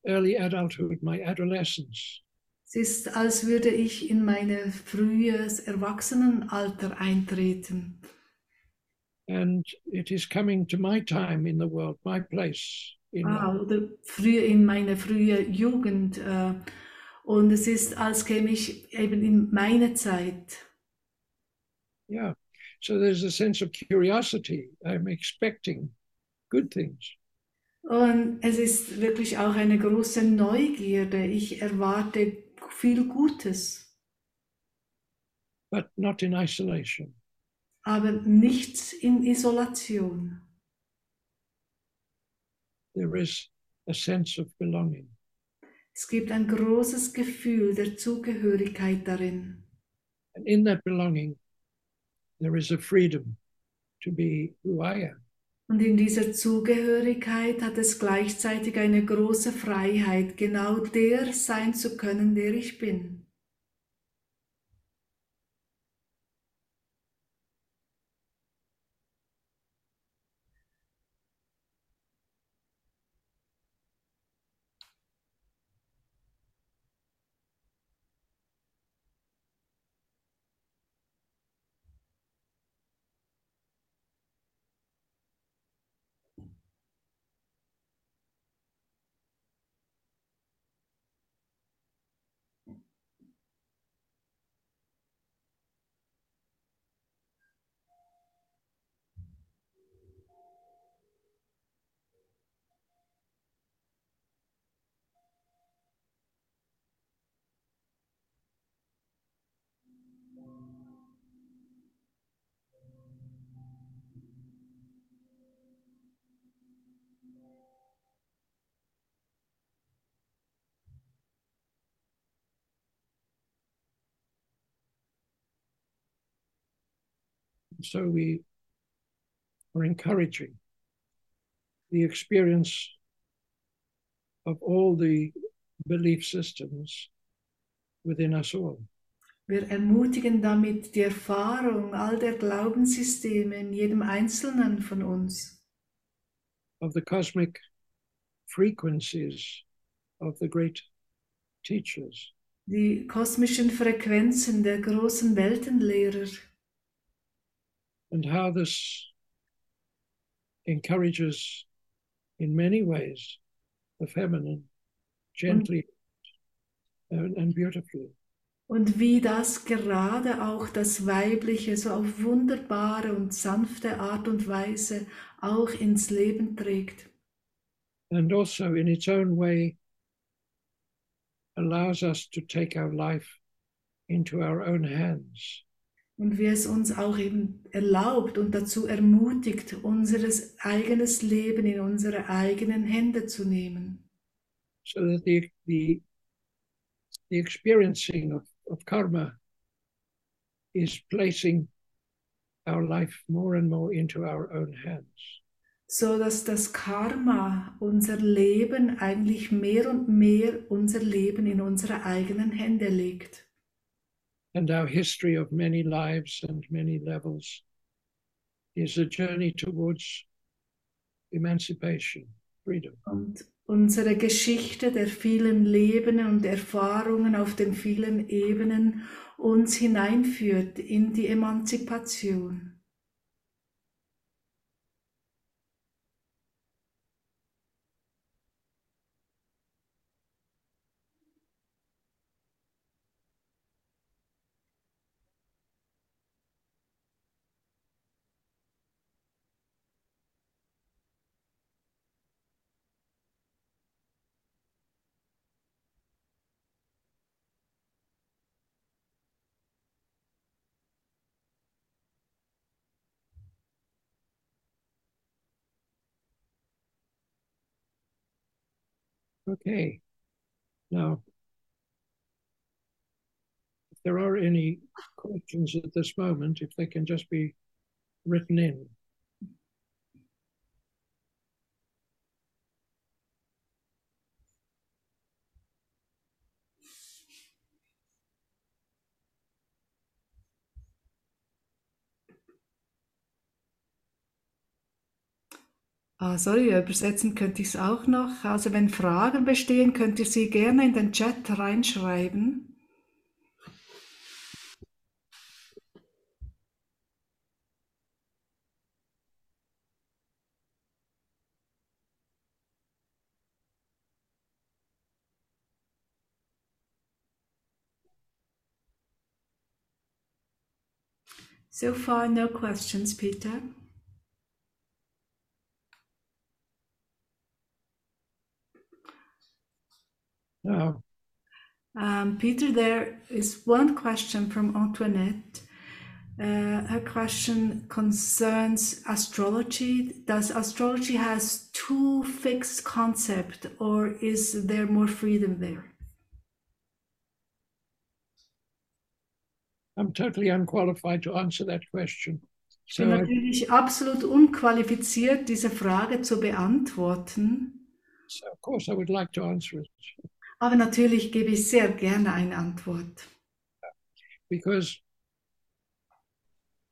early adulthood, my adolescence. Es ist, als würde ich in mein frühes Erwachsenenalter eintreten. And it is coming to my time in the world, my place Ah, oder früh in meine frühe Jugend. Äh, und es ist, als käme ich eben in meine Zeit. Yeah. So there's a sense of curiosity. I'm expecting good things. Und es ist wirklich auch eine große Neugierde. Ich erwarte viel Gutes, but not in isolation. aber nichts in Isolation. There is a sense of belonging. Es gibt ein großes Gefühl der Zugehörigkeit darin. And in that belonging, there is a freedom to be who I am. Und in dieser Zugehörigkeit hat es gleichzeitig eine große Freiheit, genau der sein zu können, der ich bin. So we are encouraging the experience of all the belief systems within us all. Wir ermutigen damit die Erfahrung all der Glaubenssysteme in jedem Einzelnen von uns, of the cosmic frequencies of the great teachers, die kosmischen Frequenzen der großen Weltenlehrer and how this encourages, in many ways, the feminine gently and, and beautifully. und wie das gerade auch das Weibliche so auf wunderbare und sanfte Art und Weise auch ins Leben trägt. and also in its own way allows us to take our life into our own hands Und wie es uns auch eben erlaubt und dazu ermutigt, unser eigenes Leben in unsere eigenen Hände zu nehmen. so that the the, the experiencing of, of karma is placing our life more and more into our own hands so dass das Karma unser Leben eigentlich mehr und mehr unser Leben in unsere eigenen Hände legt. And our history of many lives and many levels is a journey towards emancipation freedom Und unsere Geschichte der vielen Leben und Erfahrungen auf den vielen Ebenen uns hineinführt in die Emanzipation. Okay. Now, if there are any questions at this moment, if they can just be written in. Ah, sorry, übersetzen könnte ich es auch noch. Also wenn Fragen bestehen, könnt ihr sie gerne in den Chat reinschreiben. So far, no questions, Peter. Now, Um, Peter, there is one question from Antoinette. Uh, her question concerns astrology. Does astrology has two fixed concept, or is there more freedom there? I'm totally unqualified to answer that question. Ich bin So I, natürlich absolut unqualifiziert, diese Frage zu beantworten. so of course, I would like to answer it Aber natürlich gebe ich sehr gerne eine Antwort. because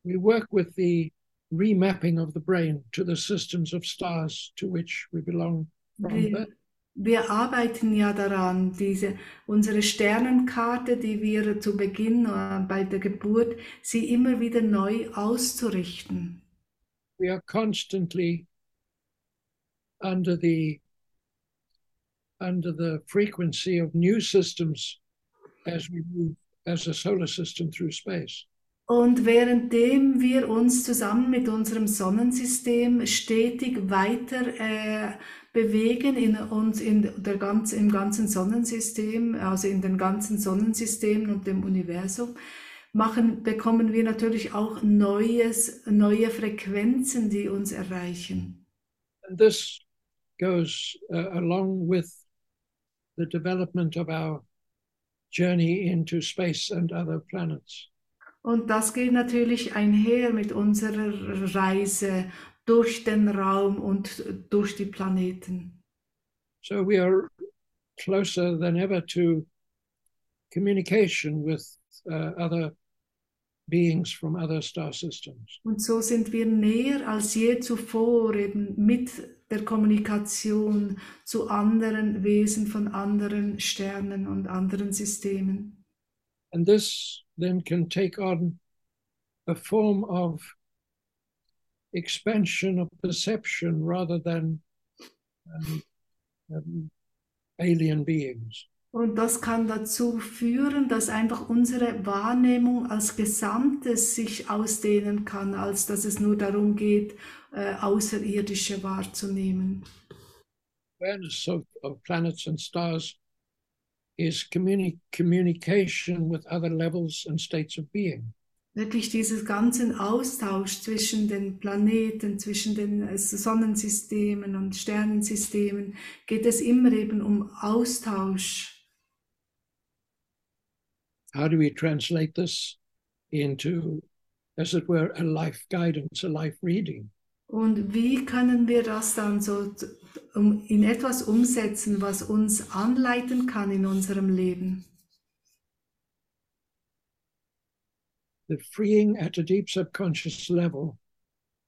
we work with the remapping of the brain to the systems of stars to which we belong Wir, wir arbeiten ja daran, diese, unsere Sternenkarte, die wir zu Beginn äh, bei der Geburt, sie immer wieder neu auszurichten. We are constantly under the under the frequency of new systems as we move as a solar system through space. Und währenddem wir uns zusammen mit unserem Sonnensystem stetig weiter äh, bewegen in uns in der ganz, im ganzen Sonnensystem, also in den ganzen Sonnensystemen und dem Universum, machen, bekommen wir natürlich auch neues, neue Frequenzen, die uns erreichen. And this goes uh, along with the development of our journey into space and other planets. Und das geht natürlich einher mit unserer Reise durch den Raum und durch die Planeten. So we are closer than ever to communication with uh, other beings from other star systems. Und so sind wir näher als je zuvor eben mit der Kommunikation zu anderen Wesen von anderen Sternen und anderen Systemen. And this then can take on a form of expansion of perception rather than um, um, alien beings. Und das kann dazu führen, dass einfach unsere Wahrnehmung als Gesamtes sich ausdehnen kann, als dass es nur darum geht, äh, Außerirdische wahrzunehmen. Awareness of, of planets and stars is communi- communication with other levels and states of being. Wirklich diesen ganzen Austausch zwischen den Planeten, zwischen den äh, Sonnensystemen und Sternensystemen, geht es immer eben um Austausch. How do we translate this into, as it were, a life guidance, a life reading? Und wie können wir das dann so um, in etwas umsetzen, was uns anleiten kann in unserem Leben? The freeing at a deep subconscious level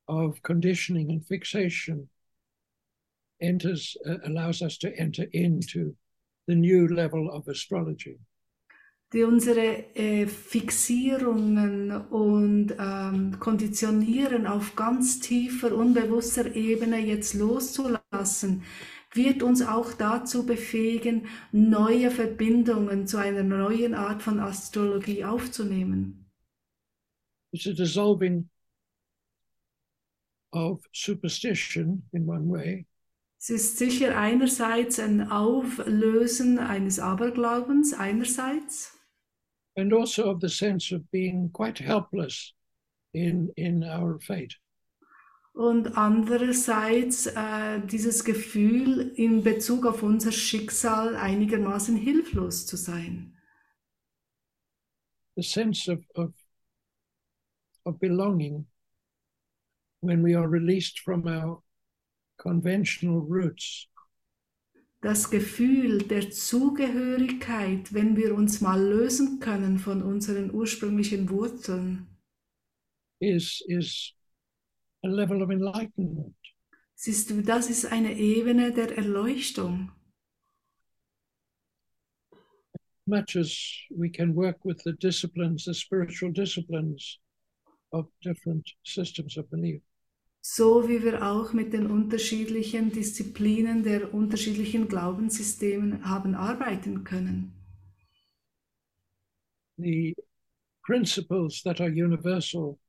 of conditioning and fixation enters, uh, allows us to enter into the new level of astrology. Die unsere äh, Fixierungen und ähm, Konditionieren auf ganz tiefer, unbewusster Ebene jetzt loszulassen, wird uns auch dazu befähigen, neue Verbindungen zu einer neuen Art von Astrologie aufzunehmen. It's a dissolving of superstition in one way, Es ist sicher einerseits ein Auflösen eines Aberglaubens, einerseits, and also of the sense of being quite helpless in, in our fate. und andererseits äh, dieses Gefühl in Bezug auf unser Schicksal einigermaßen hilflos zu sein. The sense of, of, of belonging when we are released from our conventional roots. Das Gefühl der Zugehörigkeit, wenn wir uns mal lösen können von unseren ursprünglichen Wurzeln, is is a level of enlightenment. siehst du, das ist eine Ebene der Erleuchtung. Much as we can work with the disciplines, the spiritual disciplines of different systems of belief. So wie wir auch mit den unterschiedlichen Disziplinen der unterschiedlichen Glaubenssystemen haben arbeiten können. The principles that are universal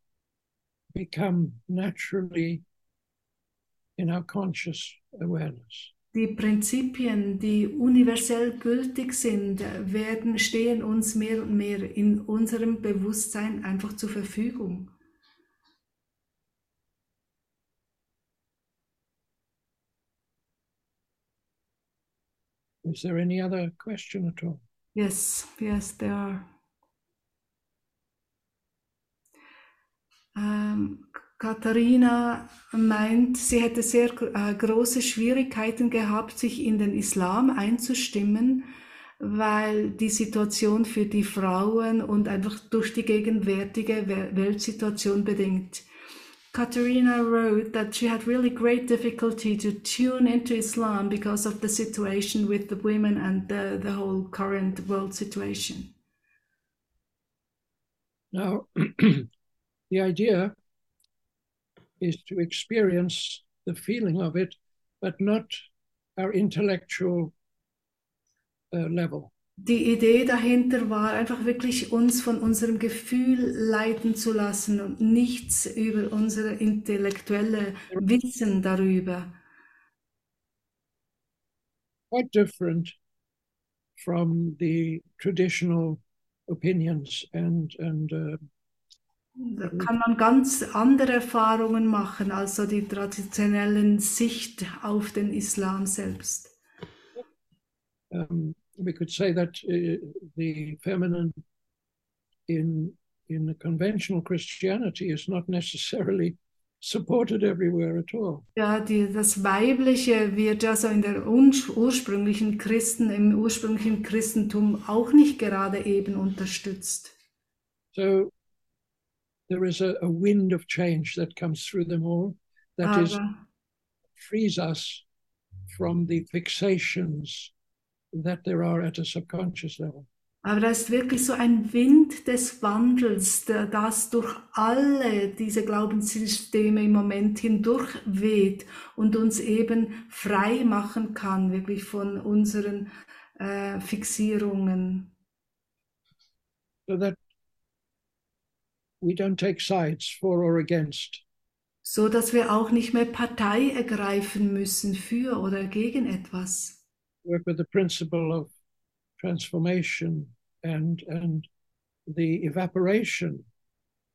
become naturally in our conscious awareness. Die Prinzipien, die universell gültig sind, werden, stehen uns mehr und mehr in unserem Bewusstsein einfach zur Verfügung. Is there any other question at all? Yes, yes, there are. Ähm, Katharina meint, sie hätte sehr äh, große Schwierigkeiten gehabt, sich in den Islam einzustimmen, weil die Situation für die Frauen und einfach durch die gegenwärtige We- Weltsituation bedingt. Katharina wrote that she had really great difficulty to tune into Islam because of the situation with the women and the, the whole current world situation. Now, the idea is to experience the feeling of it, but not our intellectual uh, level. Die Idee dahinter war einfach wirklich uns von unserem Gefühl leiten zu lassen und nichts über unser intellektuelle Wissen darüber. Quite different from the traditional opinions and and uh, Da kann man ganz andere Erfahrungen machen als so die traditionellen Sicht auf den Islam selbst. um, we could say that uh, the feminine in in the conventional Christianity is not necessarily supported everywhere at all. Ja, die, das Weibliche wird ja so in der ursprünglichen Christen, im ursprünglichen Christentum auch nicht gerade eben unterstützt. So there is a, a wind of change that comes through them all that is Aber frees us from the fixations that there are at a subconscious level. Aber da ist wirklich so ein Wind des Wandels, der das durch alle diese Glaubenssysteme im Moment hindurch weht und uns eben frei machen kann, wirklich von unseren äh, Fixierungen. So that we don't take sides for or against, So dass wir auch nicht mehr Partei ergreifen müssen für oder gegen etwas. Work with the principle of transformation and and the evaporation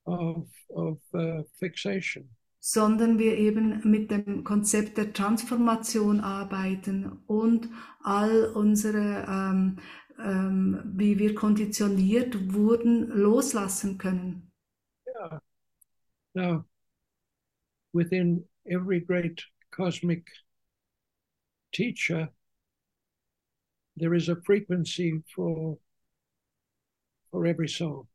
of of uh, fixation. sondern wir eben mit dem Konzept der Transformation arbeiten und all unsere, ähm, ähm, wie wir konditioniert wurden, loslassen können. Yeah. Now, within every great cosmic teacher, there is a frequency for for every soul.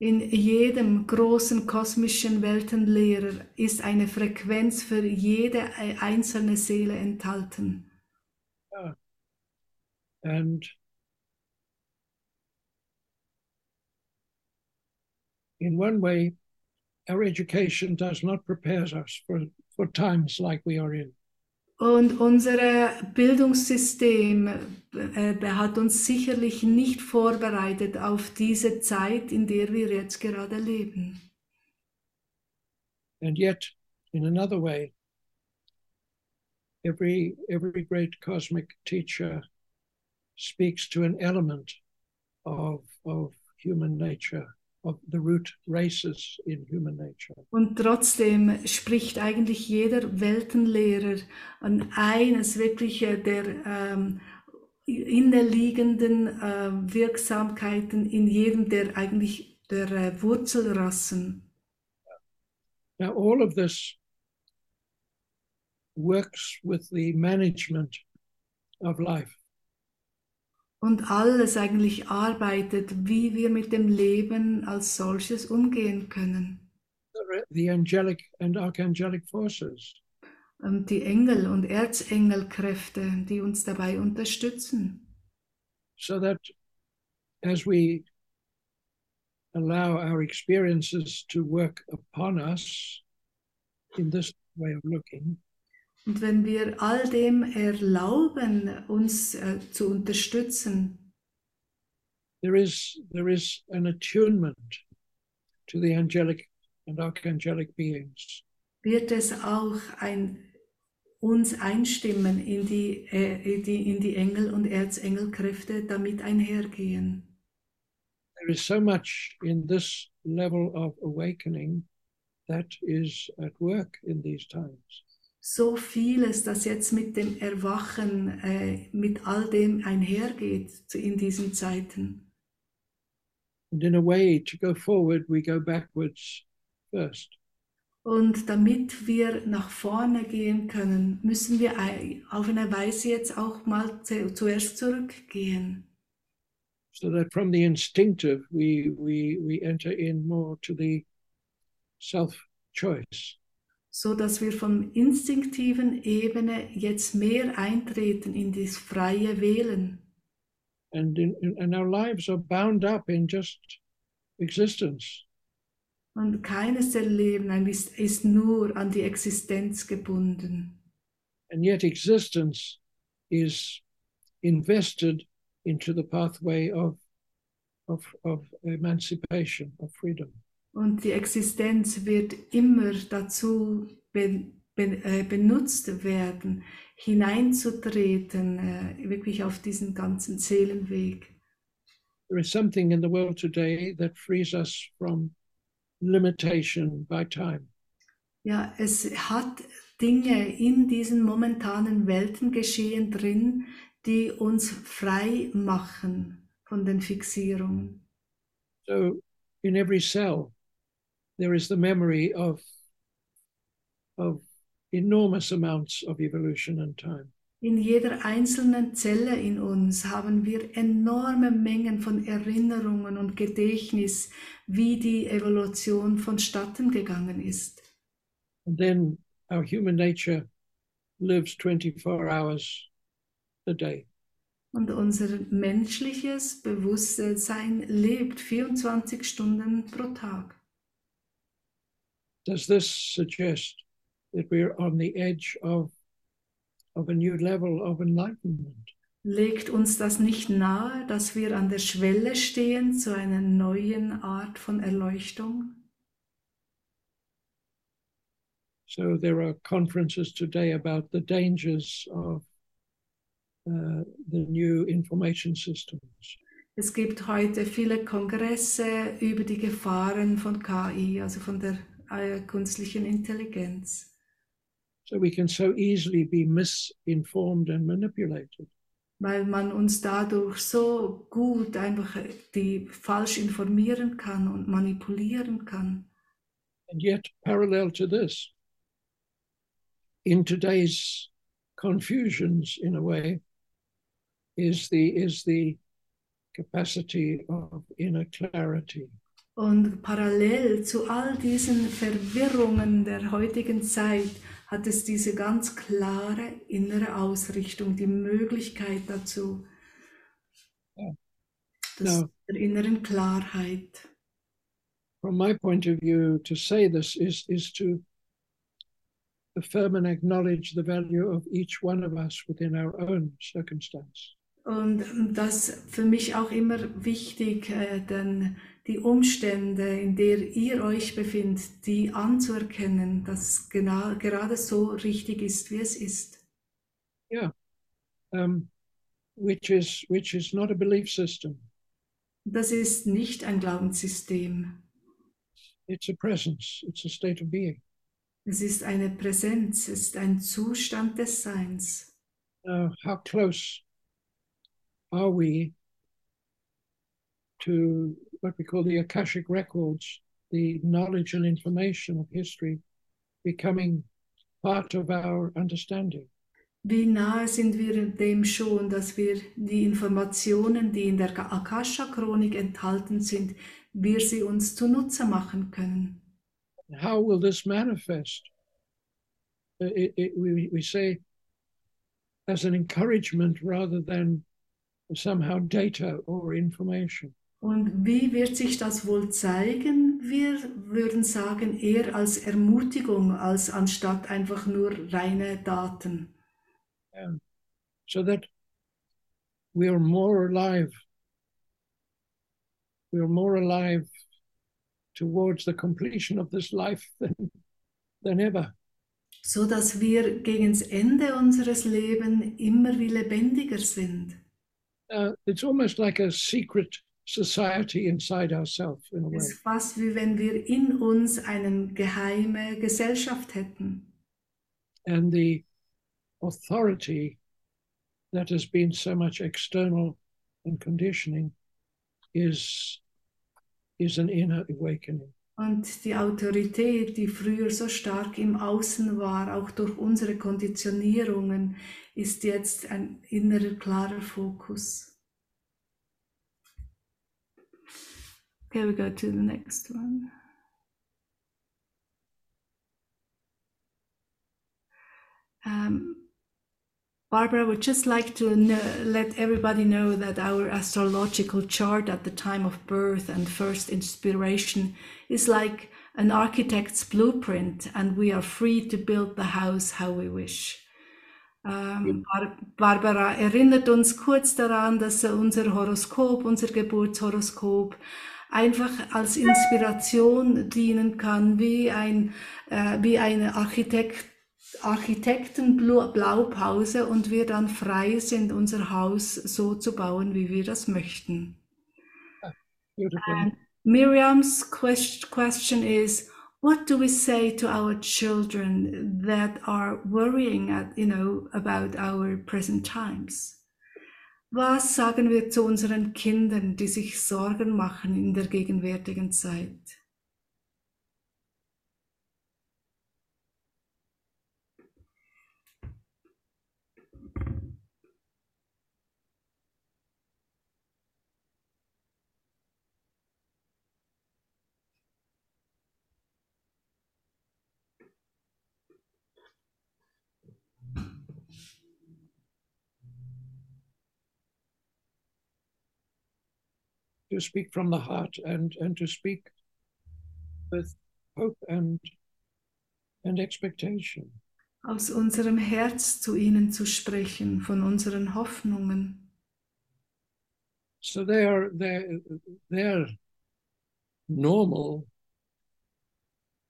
In jedem großen kosmischen Weltenlehrer ist eine Frequenz für jede einzelne Seele enthalten. Ah. And in one way, our education does not prepare us for, for times like we are in. Und unser Bildungssystem äh, hat uns sicherlich nicht vorbereitet auf diese Zeit, in der wir jetzt gerade leben. And yet, in another way, every every great cosmic teacher speaks to an element of of human nature of the root races in human nature. Und trotzdem spricht eigentlich jeder Weltenlehrer an eines wirklich äh, der ähm, innerliegenden äh, Wirksamkeiten in jedem der eigentlich der äh, Wurzelrassen. Now, all of this works with the management of life. Und alles eigentlich arbeitet, wie wir mit dem Leben als solches umgehen können. The angelic and archangelic forces. Ähm, Die Engel und Erzengelkräfte, die uns dabei unterstützen. so that as we allow our experiences to work upon us in this way of looking, Und wenn wir all dem erlauben, uns äh, zu unterstützen, there is there is an attunement to the angelic and archangelic beings. wird es auch ein, uns einstimmen in die, äh, die, in die Engel- und Erzengelkräfte damit einhergehen. There is so much in this level of awakening that is at work in these times. So vieles, das jetzt mit dem Erwachen, äh, mit all dem einhergeht in diesen Zeiten. And in a way, to go forward, we go backwards first. Und damit wir nach vorne gehen können, müssen wir auf eine Weise jetzt auch mal zu, zuerst zurückgehen. so that from the instinctive we we we enter in more to the self choice so dass wir vom instinktiven Ebene jetzt mehr eintreten in das freie Wählen. and in, in, and our lives are bound up in just existence Und keines der Leben ist, ist nur an die Existenz gebunden. and yet existence is invested into the pathway of of of emancipation of freedom Und die Existenz wird immer dazu äh, benutzt werden, hineinzutreten, äh, wirklich auf diesen ganzen Seelenweg. there is something in the world today that frees us from limitation by time Ja, es hat Dinge in diesen momentanen Weltengeschehen drin, die uns frei machen von den Fixierungen. So in every cell, there is the memory of, of enormous amounts of evolution and time. In jeder einzelnen Zelle in uns haben wir enorme Mengen von Erinnerungen und Gedächtnis, wie die Evolution vonstatten gegangen ist. And then our human nature lives 24 hours a day. Und unser menschliches Bewusstsein lebt 24 Stunden pro Tag. Does this suggest that we're on the edge of, of a new level of enlightenment? Legt uns das nicht nahe, dass wir an der Schwelle stehen zu einer neuen Art von Erleuchtung? So there are conferences today about the dangers of uh, the new information systems. Es gibt heute viele Kongresse über die Gefahren von KI, also von der äh, künstlichen Intelligenz. So we can so easily be misinformed and manipulated. Weil man uns dadurch so gut einfach äh, die falsch informieren kann und manipulieren kann. And yet, parallel to this, in today's confusions, in a way, is the is the capacity of inner clarity. Und parallel zu all diesen Verwirrungen der heutigen Zeit hat es diese ganz klare innere Ausrichtung, die Möglichkeit dazu, Ja. das, Ja. der inneren Klarheit. From my point of view, to say this is is to affirm and acknowledge the value of each one of us within our own circumstance. Und das für mich auch immer wichtig, äh, denn die Umstände, in der ihr euch befindet, die anzuerkennen, dass genau, gerade so richtig ist, wie es ist. Um, which is which is not a belief system. Das ist nicht ein Glaubenssystem. It's a presence, it's a state of being. Es ist eine Präsenz, es ist ein Zustand des Seins. Now, how close are we to what we call the Akashic records, the knowledge and information of history becoming part of our understanding? Wie nahe sind wir dem schon, dass wir die Informationen, die in der Akasha-Chronik enthalten sind, wir sie uns zunutze machen können? How will this manifest? Uh, It, it, we, we say as an encouragement rather than somehow data or information. Und wie wird sich das wohl zeigen? Wir würden sagen, eher als Ermutigung, als anstatt einfach nur reine Daten. Yeah. So that we are more alive. We are more alive towards the completion of this life than, than ever. so dass wir gegen das Ende unseres Lebens immer wie lebendiger sind. Uh, it's almost like a secret society inside ourselves in a Es way. ist fast wie wenn wir in uns eine geheime Gesellschaft hätten. And the authority that has been so much external and conditioning is is an inner awakening. Und die Autorität, die früher so stark im Außen war, auch durch unsere Konditionierungen, ist jetzt ein innerer, klarer Fokus. Okay, we go to the next one. Um, Barbara would just like to know, let everybody know that our astrological chart at the time of birth and first inspiration is like an architect's blueprint, and we are free to build the house how we wish. Ähm, Bar Barbara erinnert uns kurz daran, dass unser Horoskop, unser Geburtshoroskop, einfach als Inspiration dienen kann, wie, ein, äh, wie eine Architekt, Architektenblaupause und wir dann frei sind, unser Haus so zu bauen, wie wir das möchten. And Miriam's quest- question is, what do we say to our children that are worrying at, you know, about our present times? Was sagen wir zu unseren Kindern, die sich Sorgen machen in der gegenwärtigen Zeit? To speak from the heart and and to speak with hope and and expectation. Aus unserem Herz zu ihnen zu sprechen, von unseren Hoffnungen. So their their their normal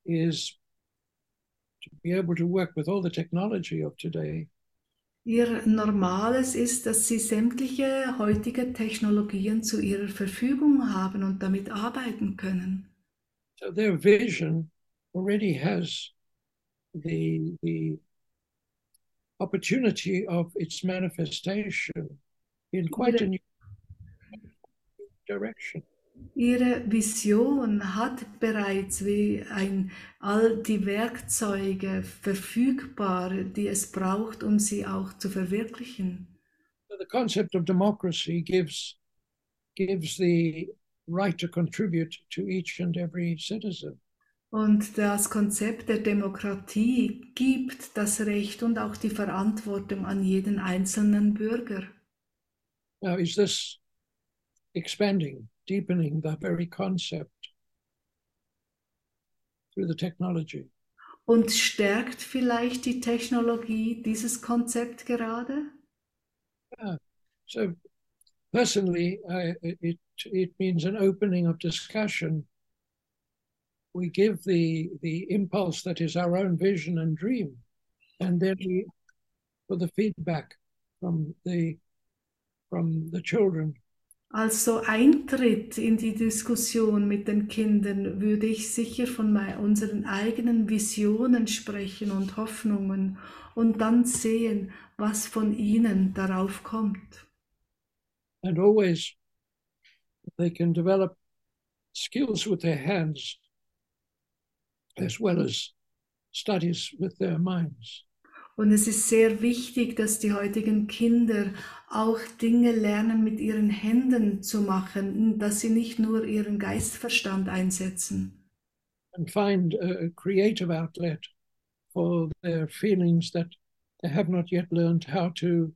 is to be able to work with all the technology of today Ihr Normales ist, dass sie sämtliche heutige Technologien zu ihrer Verfügung haben und damit arbeiten können. So their vision already has the the opportunity of its manifestation in quite a new direction. Ihre Vision hat bereits wie ein, all die Werkzeuge verfügbar, die es braucht, um sie auch zu verwirklichen. The concept of democracy gives gives the right to contribute to each and every citizen. Und das Konzept der Demokratie gibt das Recht und auch die Verantwortung an jeden einzelnen Bürger. Now, is this expanding, deepening that very concept through the technology? Und stärkt vielleicht die Technologie dieses Konzept gerade? Yeah. So, personally, I, it it means an opening of discussion. We give the the impulse that is our own vision and dream, and then we for the feedback from the from the children Als so Eintritt in die Diskussion mit den Kindern würde ich sicher von unseren eigenen Visionen sprechen und Hoffnungen und dann sehen, was von ihnen darauf kommt. And always they can develop skills with their hands as well as studies with their minds. Und es ist sehr wichtig, dass die heutigen Kinder auch Dinge lernen mit ihren Händen zu machen, dass sie nicht nur ihren Geistverstand einsetzen. and find a, creative outlet for their feelings that they have not yet learned how to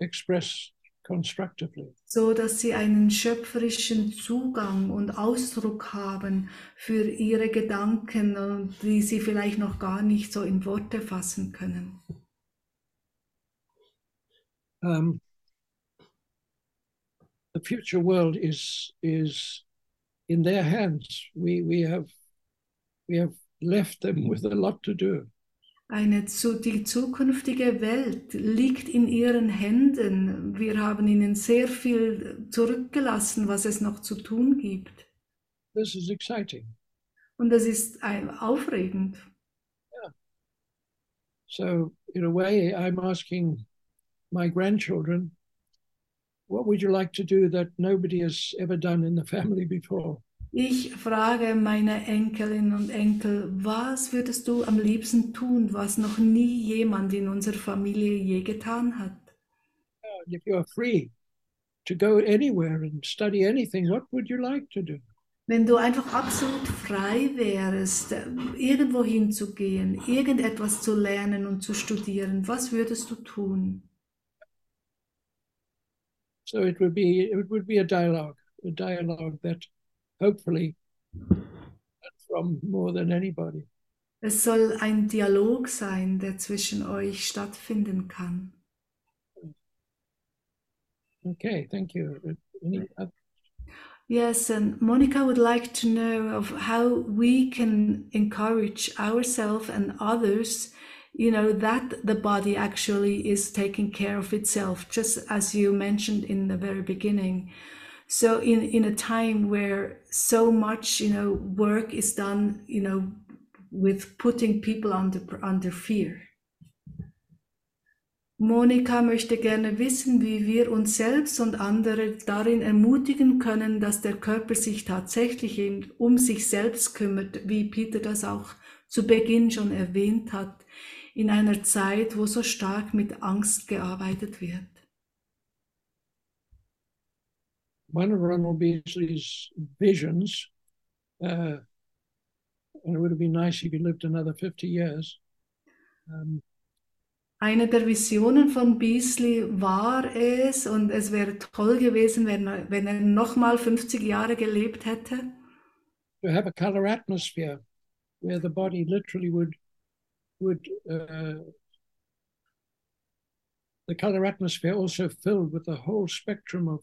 express constructively. so dass sie einen schöpferischen Zugang und Ausdruck haben für ihre Gedanken, die sie vielleicht noch gar nicht so in Worte fassen können. Um, the future world is is in their hands. We we have we have left them with a lot to do. Eine die zukünftige Welt liegt in ihren Händen. Wir haben ihnen sehr viel zurückgelassen, was es noch zu tun gibt. This is exciting. Und das ist aufregend. So in a way, I'm asking my grandchildren, what would you like to do that nobody has ever done in the family before? Ich frage meine Enkelinnen und Enkel, was würdest du am liebsten tun, was noch nie jemand in unserer Familie je getan hat? If you're free to go anywhere and study anything, what would you like to do? Wenn du einfach absolut frei wärst, irgendwo hinzugehen, irgendetwas zu lernen und zu studieren, was würdest du tun? So it would be it would be a dialogue, a dialogue that hopefully from more than anybody. Es soll ein Dialog sein, der zwischen euch stattfinden kann. Okay, thank you. Yes, and Monica would like to know of how we can encourage ourselves and others, you know, that the body actually is taking care of itself, just as you mentioned in the very beginning. So in, in a time where so much, you know, work is done, you know, with putting people under, under fear. Monika möchte gerne wissen, wie wir uns selbst und andere darin ermutigen können, dass der Körper sich tatsächlich um sich selbst kümmert, wie Peter das auch zu Beginn schon erwähnt hat, in einer Zeit, wo so stark mit Angst gearbeitet wird. One of Ronald Beasley's visions, uh, and it would have been nice if he lived another 50 years, um, Eine der Visionen von Beasley war es, und es wäre toll gewesen, wenn er, wenn er nochmal 50 Jahre gelebt hätte, to have a color atmosphere where the body literally would would uh, the color atmosphere also filled with the whole spectrum of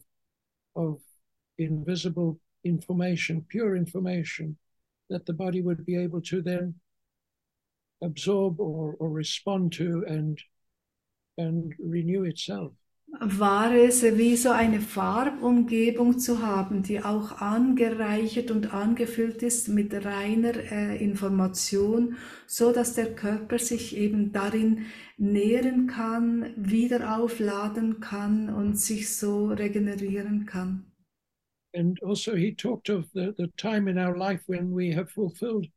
of invisible information, pure information that the body would be able to then absorb or, or respond to and and renew itself. War es wie so eine Farbumgebung zu haben, die auch angereichert und angefüllt ist mit reiner äh, Information, so dass der Körper sich eben darin nähren kann, wieder aufladen kann und sich so regenerieren kann. And also, he talked of the, the time in our life when we have fulfilled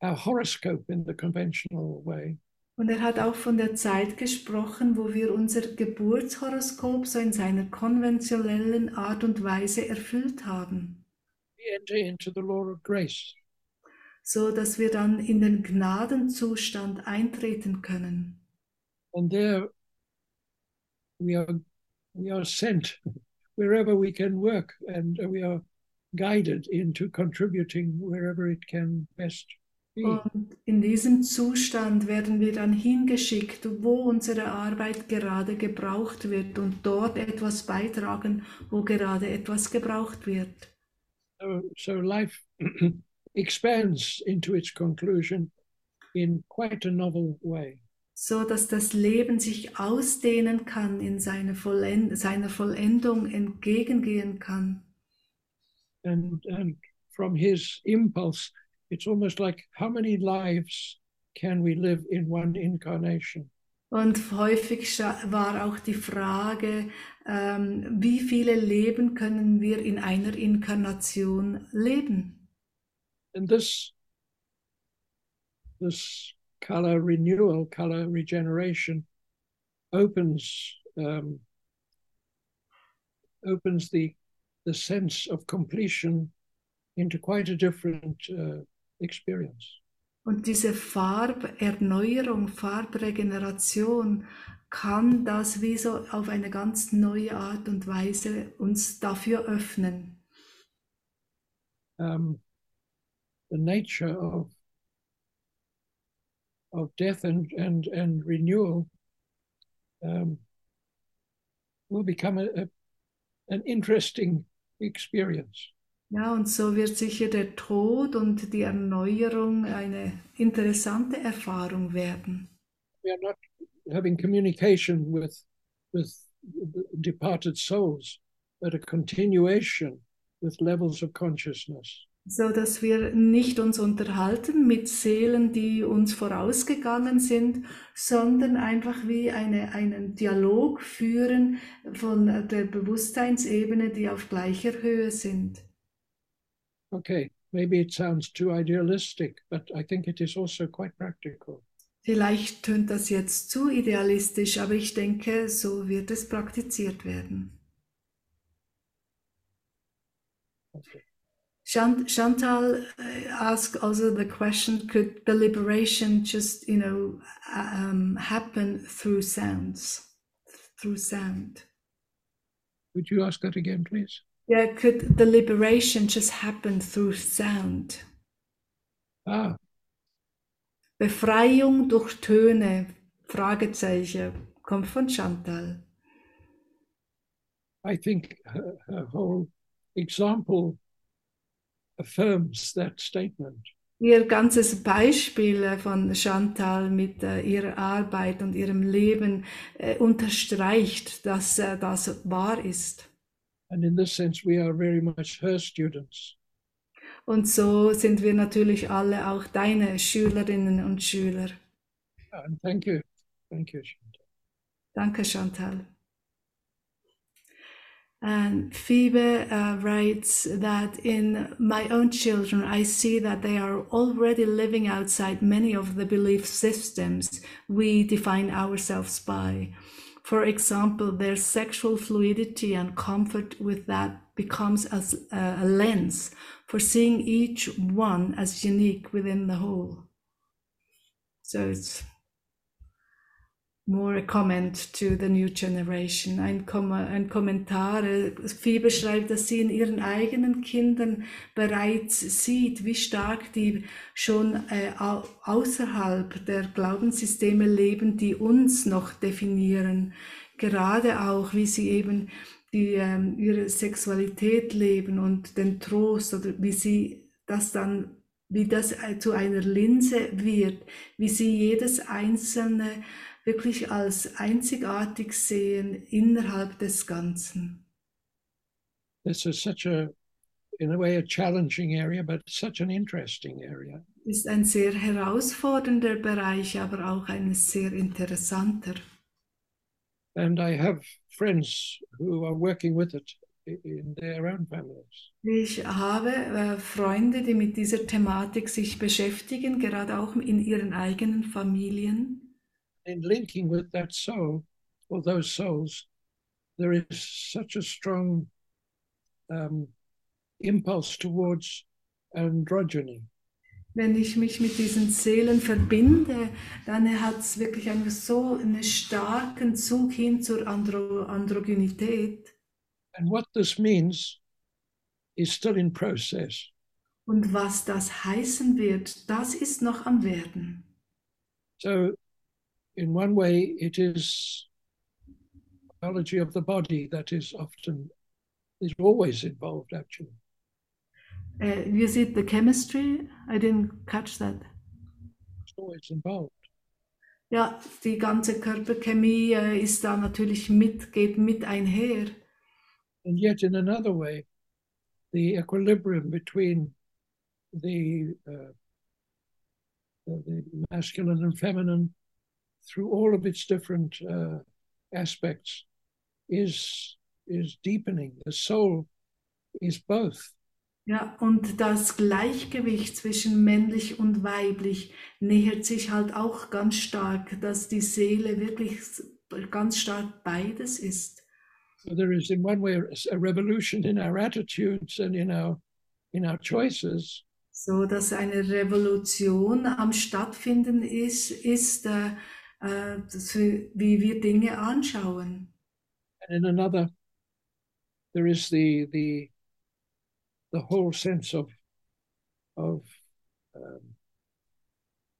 our horoscope in the conventional way. Und er hat auch von der Zeit gesprochen, wo wir unser Geburtshoroskop so in seiner konventionellen Art und Weise erfüllt haben. We enter into the law of grace. so dass wir dann in den Gnadenzustand eintreten können. And there we are, we are sent wherever we can work and we are guided into contributing wherever it can best be. Und in diesem Zustand werden wir dann hingeschickt, wo unsere Arbeit gerade gebraucht wird und dort etwas beitragen, wo gerade etwas gebraucht wird. So, so life expands into its conclusion in quite a novel way. so dass das Leben sich ausdehnen kann, in seine Vollend seiner Vollendung entgegengehen kann. And, and from his impulse, it's almost like how many lives can we live in one incarnation? Und häufig war auch die Frage, ähm, wie viele Leben können wir in einer Inkarnation leben? And this, this color renewal, color regeneration opens, um, opens the, the sense of completion into quite a different uh, experience. Und diese Farberneuerung, Farbregeneration kann das wie so auf eine ganz neue Art und Weise uns dafür öffnen. Um, the nature of of death and and and renewal um, will become a, a, an interesting experience. Ja, und so wird sicher der Tod und die Erneuerung eine interessante Erfahrung werden. We are not having communication with with departed souls, but a continuation with levels of consciousness. So dass wir nicht uns unterhalten mit Seelen, die uns vorausgegangen sind, sondern einfach wie eine, einen Dialog führen von der Bewusstseinsebene, die auf gleicher Höhe sind. Okay, maybe it sounds too idealistic, but I think it is also quite practical. Vielleicht tönt das jetzt zu idealistisch, aber ich denke, so wird es praktiziert werden. Okay. Chant- Chantal uh, asked also the question: Could the liberation just, you know, um, happen through sounds, through sound? Would you ask that again, please? Yeah, could the liberation just happen through sound? Ah, Befreiung durch Töne? Fragezeichen kommt von Chantal. I think her, her whole example affirms that statement. Ihr ganzes Beispiel von Chantal mit äh, ihrer Arbeit und ihrem Leben äh, unterstreicht, dass äh, das wahr ist. And in this sense, we are very much her students. Und so sind wir natürlich alle auch deine Schülerinnen und Schüler. And thank you. Thank you. Chantal. Danke, Chantal. And Phoebe uh, writes that in my own children, I see that they are already living outside many of the belief systems we define ourselves by. For example, their sexual fluidity and comfort with that becomes as a, lens for seeing each one as unique within the whole. So it's more a comment to the new generation. Ein, Kom ein Kommentar. äh, Phoebe schreibt, dass sie in ihren eigenen Kindern bereits sieht, wie stark die schon äh, au außerhalb der Glaubenssysteme leben, die uns noch definieren. Gerade auch, wie sie eben die, ähm, ihre Sexualität leben und den Trost oder wie sie das dann, wie das äh, zu einer Linse wird, wie sie jedes einzelne wirklich als einzigartig sehen innerhalb des Ganzen. This is such a, in a way, a challenging area, but such an interesting area. Ist ein sehr herausfordernder Bereich, aber auch ein sehr interessanter. And I have friends who are working with it in their own families. Ich habe äh, Freunde, die mit dieser Thematik sich beschäftigen, gerade auch in ihren eigenen Familien. In linking with that soul or those souls, there is such a strong um, impulse towards androgyny. Wenn ich mich mit diesen Seelen verbinde, dann hat es wirklich einen so einen starken Zug hin zur Andro Androgynität. And what this means is still in process. Und was das heißen wird, das ist noch am Werden. So, in one way, it is biology of the body that is often, is always involved, actually. Uh, you see the chemistry? I didn't catch that. It's always involved. Ja, die ganze Körperchemie äh, ist da natürlich mit, geht mit einher. And yet, in another way, the equilibrium between the, uh, the masculine and feminine through all of its different uh, aspects is is deepening. The soul is both. Ja, und das Gleichgewicht zwischen männlich und weiblich nähert sich halt auch ganz stark, dass die Seele wirklich ganz stark beides ist. So there is in one way a revolution in our attitudes and in our in our choices. So dass eine Revolution am stattfinden ist, ist äh, äh, wie wir Dinge anschauen. And in another, there is the the the whole sense of of um,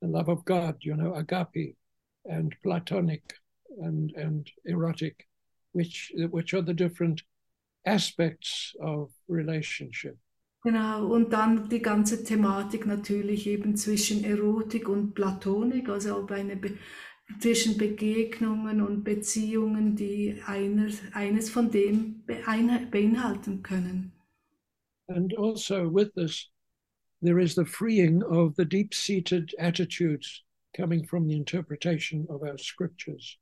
the love of God, you know, agape and platonic and and erotic, which which are the different aspects of relationship. Genau, und dann die ganze Thematik natürlich eben zwischen Erotik und Platonik, also ob eine zwischen Begegnungen und Beziehungen, die einer, eines von dem beinhalten können. And also with this, there is the freeing of the deep-seated attitudes coming from the interpretation of our scriptures.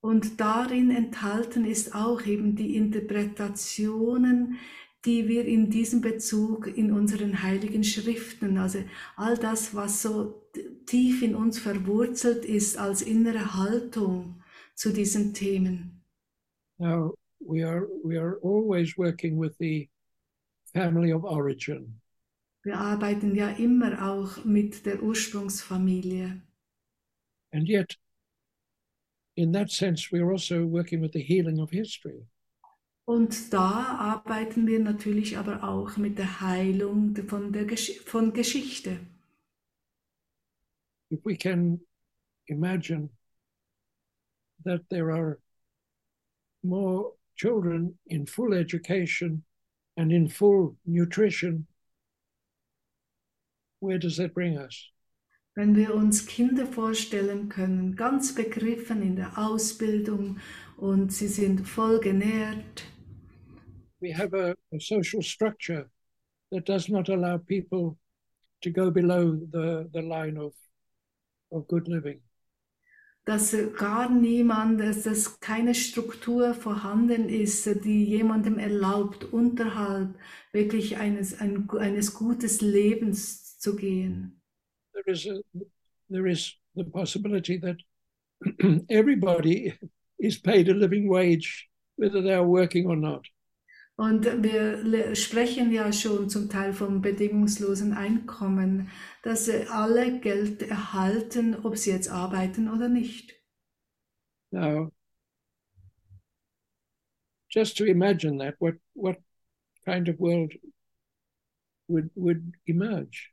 Und darin enthalten ist auch eben die Interpretationen, die wir in diesem Bezug in unseren heiligen Schriften, also all das, was so tief in uns verwurzelt ist als innere Haltung zu diesen Themen. Now we are we are always working with the family of origin. Wir arbeiten ja immer auch mit der Ursprungsfamilie. And yet in that sense we are also working with the healing of history. Und da arbeiten wir natürlich aber auch mit der Heilung von, der Gesch von Geschichte. If we can imagine that there are more children in full education and in full nutrition, where does that bring us? Wenn wir uns Kinder vorstellen können, ganz begriffen in der Ausbildung und sie sind voll genährt, we have a, a, social structure that does not allow people to go below the, the line of, of good living. Dass gar niemand, dass, dass keine Struktur vorhanden ist, die jemandem erlaubt, unterhalb wirklich eines, ein, eines gutes Lebens zu gehen. There is, a, there is the possibility that everybody is paid a living wage, whether they are working or not. Und wir sprechen ja schon zum Teil vom bedingungslosen Einkommen, dass alle Geld erhalten, ob sie jetzt arbeiten oder nicht. Now, just to imagine that, what, what kind of world would, would emerge?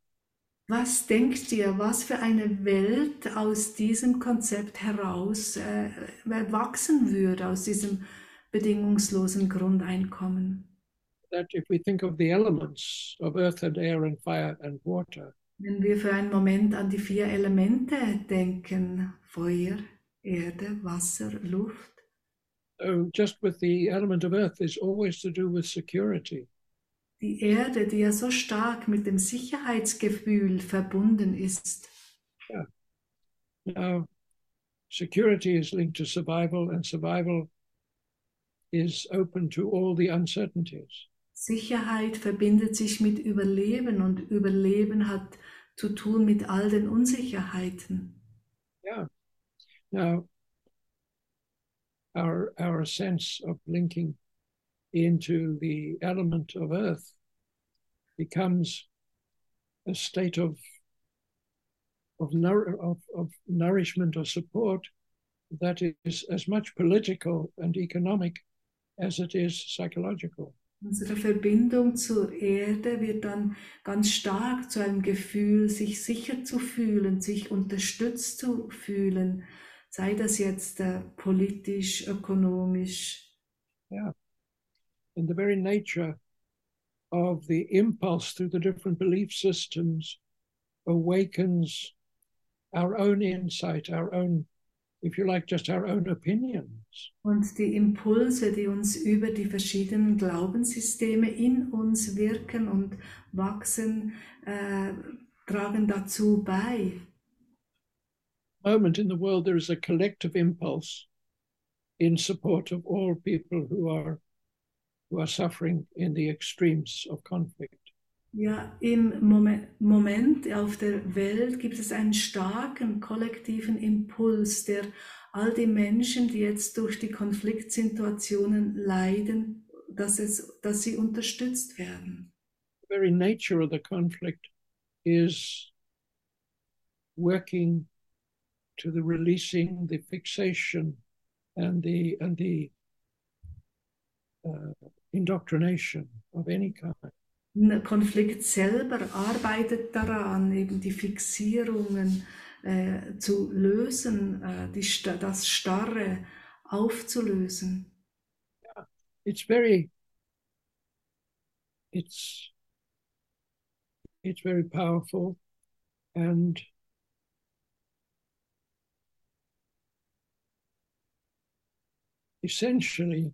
Was denkt ihr, was für eine Welt aus diesem Konzept heraus äh, wachsen würde, aus diesem bedingungslosen Grundeinkommen. That if we think of the elements of earth and air and fire and water. Wenn wir für einen Moment an die vier Elemente denken, Feuer, Erde, Wasser, Luft. So just with the element of earth is always to do with security. Die Erde, die ja so stark mit dem Sicherheitsgefühl verbunden ist. Yeah. Now, security is linked to survival and survival is open to all the uncertainties. Sicherheit verbindet sich mit Überleben und Überleben hat zu tun mit all den Unsicherheiten. Yeah. Now, our our sense of linking into the element of earth becomes a state of of, nour of, of nourishment or support that is as much political and economic as it is psychological. Unsere Verbindung zur Erde wird dann ganz stark zu einem Gefühl, sich sicher zu fühlen, sich unterstützt zu fühlen, sei das jetzt äh, politisch, ökonomisch. Yeah. And the very nature of the impulse through the different belief systems awakens our own insight, our own if you like, just our own opinions. Und die Impulse, die uns über die verschiedenen Glaubenssysteme in uns wirken und wachsen, äh, tragen dazu bei. Moment in the world, there is a collective impulse in support of all people who are who are suffering in the extremes of conflict. Ja, im Momen- Moment auf der Welt gibt es einen starken kollektiven Impuls, der all die Menschen, die jetzt durch die Konfliktsituationen leiden, dass, es, dass sie unterstützt werden. The very nature of the conflict is working to the releasing the fixation and the and the uh, indoctrination of any kind. Konflikt selber arbeitet daran, eben die Fixierungen äh, zu lösen, äh, die, das Starre aufzulösen. It's very it's it's very powerful and essentially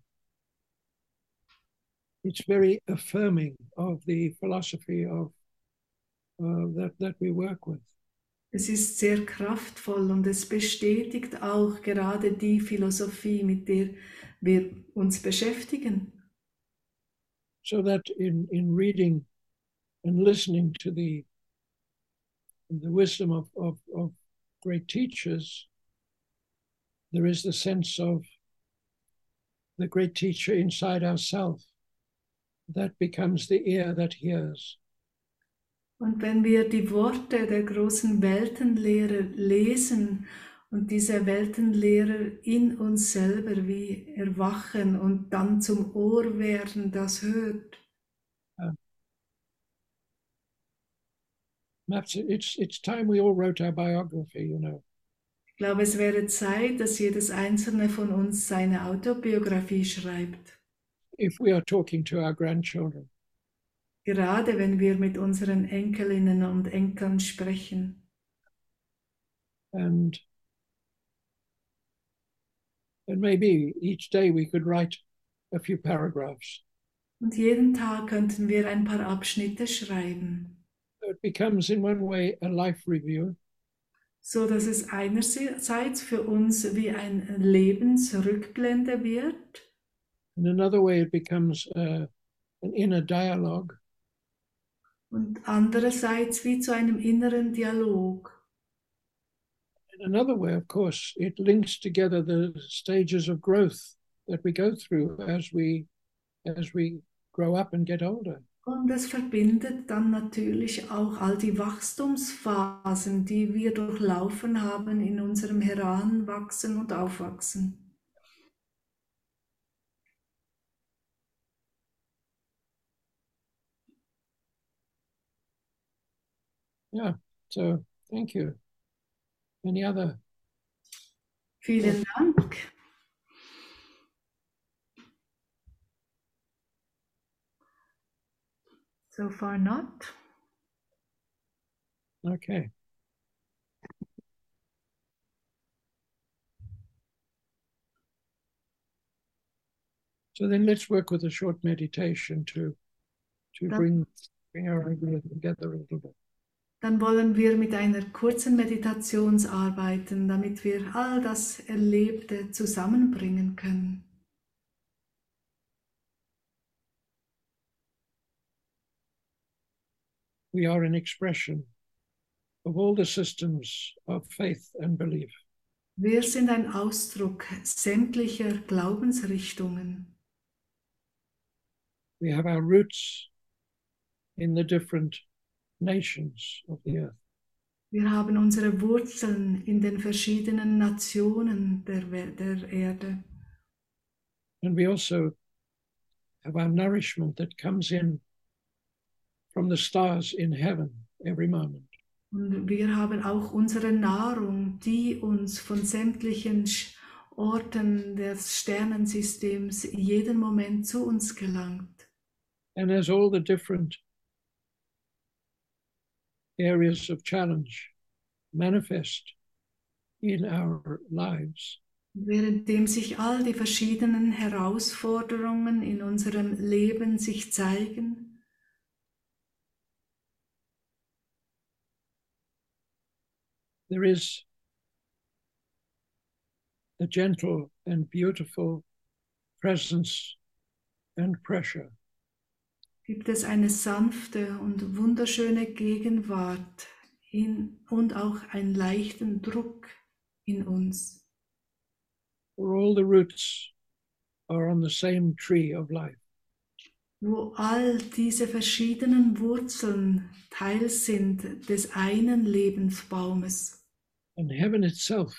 it's very affirming of the philosophy of uh, that that we work with Es ist sehr kraftvoll und es bestätigt auch gerade die Philosophie, mit der wir uns beschäftigen. so that in in reading and listening to the the wisdom of of, of great teachers there is the sense of the great teacher inside ourselves that becomes the ear that hears. Und wenn wir die Worte der großen Weltenlehrer lesen und diese Weltenlehrer in uns selber wie erwachen und dann zum Ohr werden, das hört, it's it's time we all wrote our biography you know. Ich glaube, es wäre Zeit, dass jedes einzelne von uns seine Autobiografie schreibt. If we are talking to our grandchildren. Gerade wenn wir mit unseren Enkelinnen und Enkeln sprechen. and and maybe each day we could write a few paragraphs. Und jeden Tag könnten wir ein paar Abschnitte schreiben, So it becomes in one way a life review. So dass es einerseits für uns wie ein Lebensrückblende wird In another way, it becomes uh, an inner dialogue und andererseits wie zu einem inneren Dialog. In another way, of course, it links together the stages of growth that we go through as we as we grow up and get older. Und es verbindet dann natürlich auch all die Wachstumsphasen, die wir durchlaufen haben in unserem Heranwachsen und Aufwachsen. Yeah. So thank you. Any other? Vielen Dank. So far not. Okay. So then let's work with a short meditation to to bring bring our ideas together a little bit. Dann wollen wir mit einer kurzen Meditation arbeiten, damit wir all das Erlebte zusammenbringen können. We are an expression of all the systems of faith and belief. Wir sind ein Ausdruck sämtlicher Glaubensrichtungen. We have our roots in the different nations of the earth. Wir haben unsere Wurzeln in den verschiedenen Nationen der, der Erde. And we also have our nourishment that comes in from the stars in heaven every moment. Und wir haben auch unsere Nahrung, die uns von sämtlichen Orten des Sternensystems jeden Moment zu uns gelangt. And as all the different areas of challenge manifest in our lives. Währenddem sich all die verschiedenen Herausforderungen in unserem Leben sich zeigen, there is a gentle and beautiful presence and pressure gibt es eine sanfte und wunderschöne Gegenwart in, und auch einen leichten Druck in uns. where all the roots are on the same tree of life. wo all diese verschiedenen Wurzeln Teil sind des einen Lebensbaumes. And heaven itself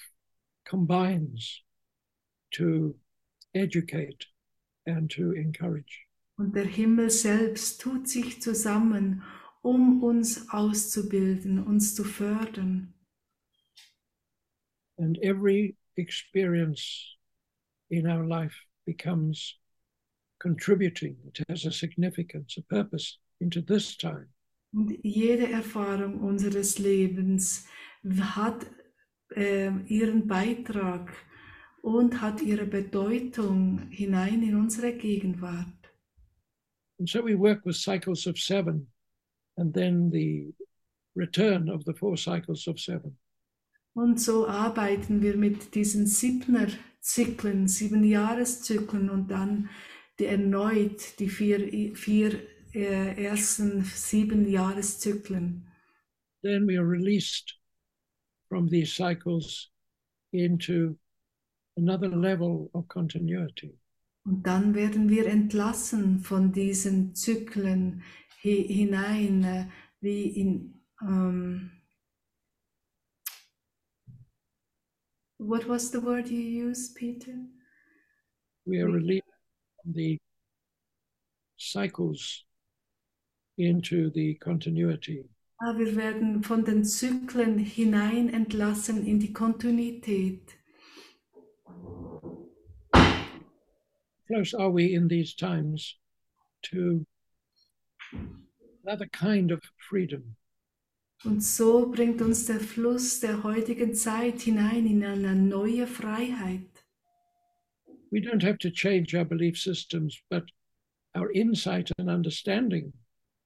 combines to educate and to encourage. Und der Himmel selbst tut sich zusammen, um uns auszubilden, uns zu fördern. And every experience in our life becomes contributing. It has a significance, a purpose into this time. Und jede Erfahrung unseres Lebens hat äh, ihren Beitrag und hat ihre Bedeutung hinein in unsere Gegenwart. And so we work with cycles of seven and then the return of the four cycles of seven. Und so arbeiten wir mit diesen Siebner Zyklen, sieben Jahreszyklen und dann die erneut die vier, vier äh, ersten sieben Jahreszyklen. Then we are released from these cycles into another level of continuity. Und dann werden wir entlassen von diesen Zyklen hi hinein, äh, wie in, ähm, what was the word you used, Peter? We are released from the cycles into the continuity. Ah, wir werden von den Zyklen hinein entlassen in die Kontinuität. Close are we in these times to another kind of freedom? Und so bringt uns der Fluss der heutigen Zeit hinein in eine neue Freiheit. We don't have to change our belief systems, but our insight and understanding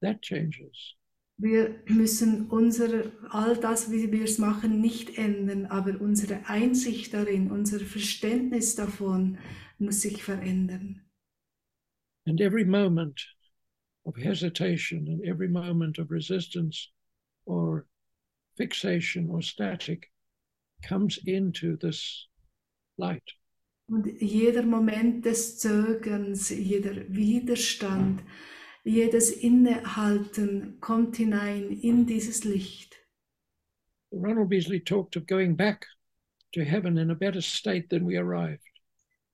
that changes. Wir müssen unser, all das, wie wir es machen, nicht ändern, aber unsere Einsicht darin, unser Verständnis davon muss sich verändern. And every moment of hesitation and every moment of resistance or fixation or static comes into this light. Und jeder Moment des Zögerns, jeder Widerstand, jedes Innehalten kommt hinein in dieses Licht. Ronald Beasley talked of going back to heaven in a better state than we arrived.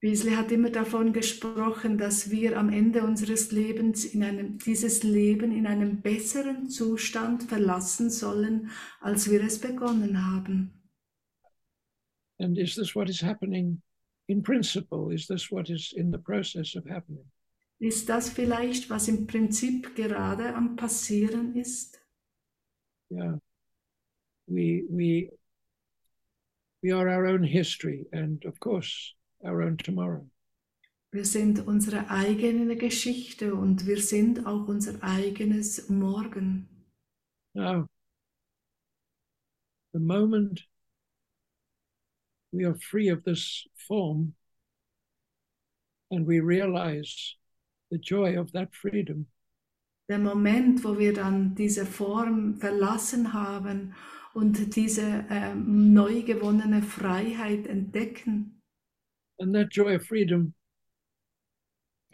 Beasley hat immer davon gesprochen, dass wir am Ende unseres Lebens in einem, dieses Leben in einem besseren Zustand verlassen sollen, als wir es begonnen haben. And is this what is happening in principle? Is this what is in the process of happening? Ist das vielleicht, was im Prinzip gerade am Passieren ist? Yeah. We we we are our own history and of course our own tomorrow. Wir sind unsere eigene Geschichte und wir sind auch unser eigenes Morgen. Now, the moment we are free of this form and we realize the joy of that freedom, Der Moment, wo wir dann diese Form verlassen haben und diese ähm, neu gewonnene Freiheit entdecken, and that joy of freedom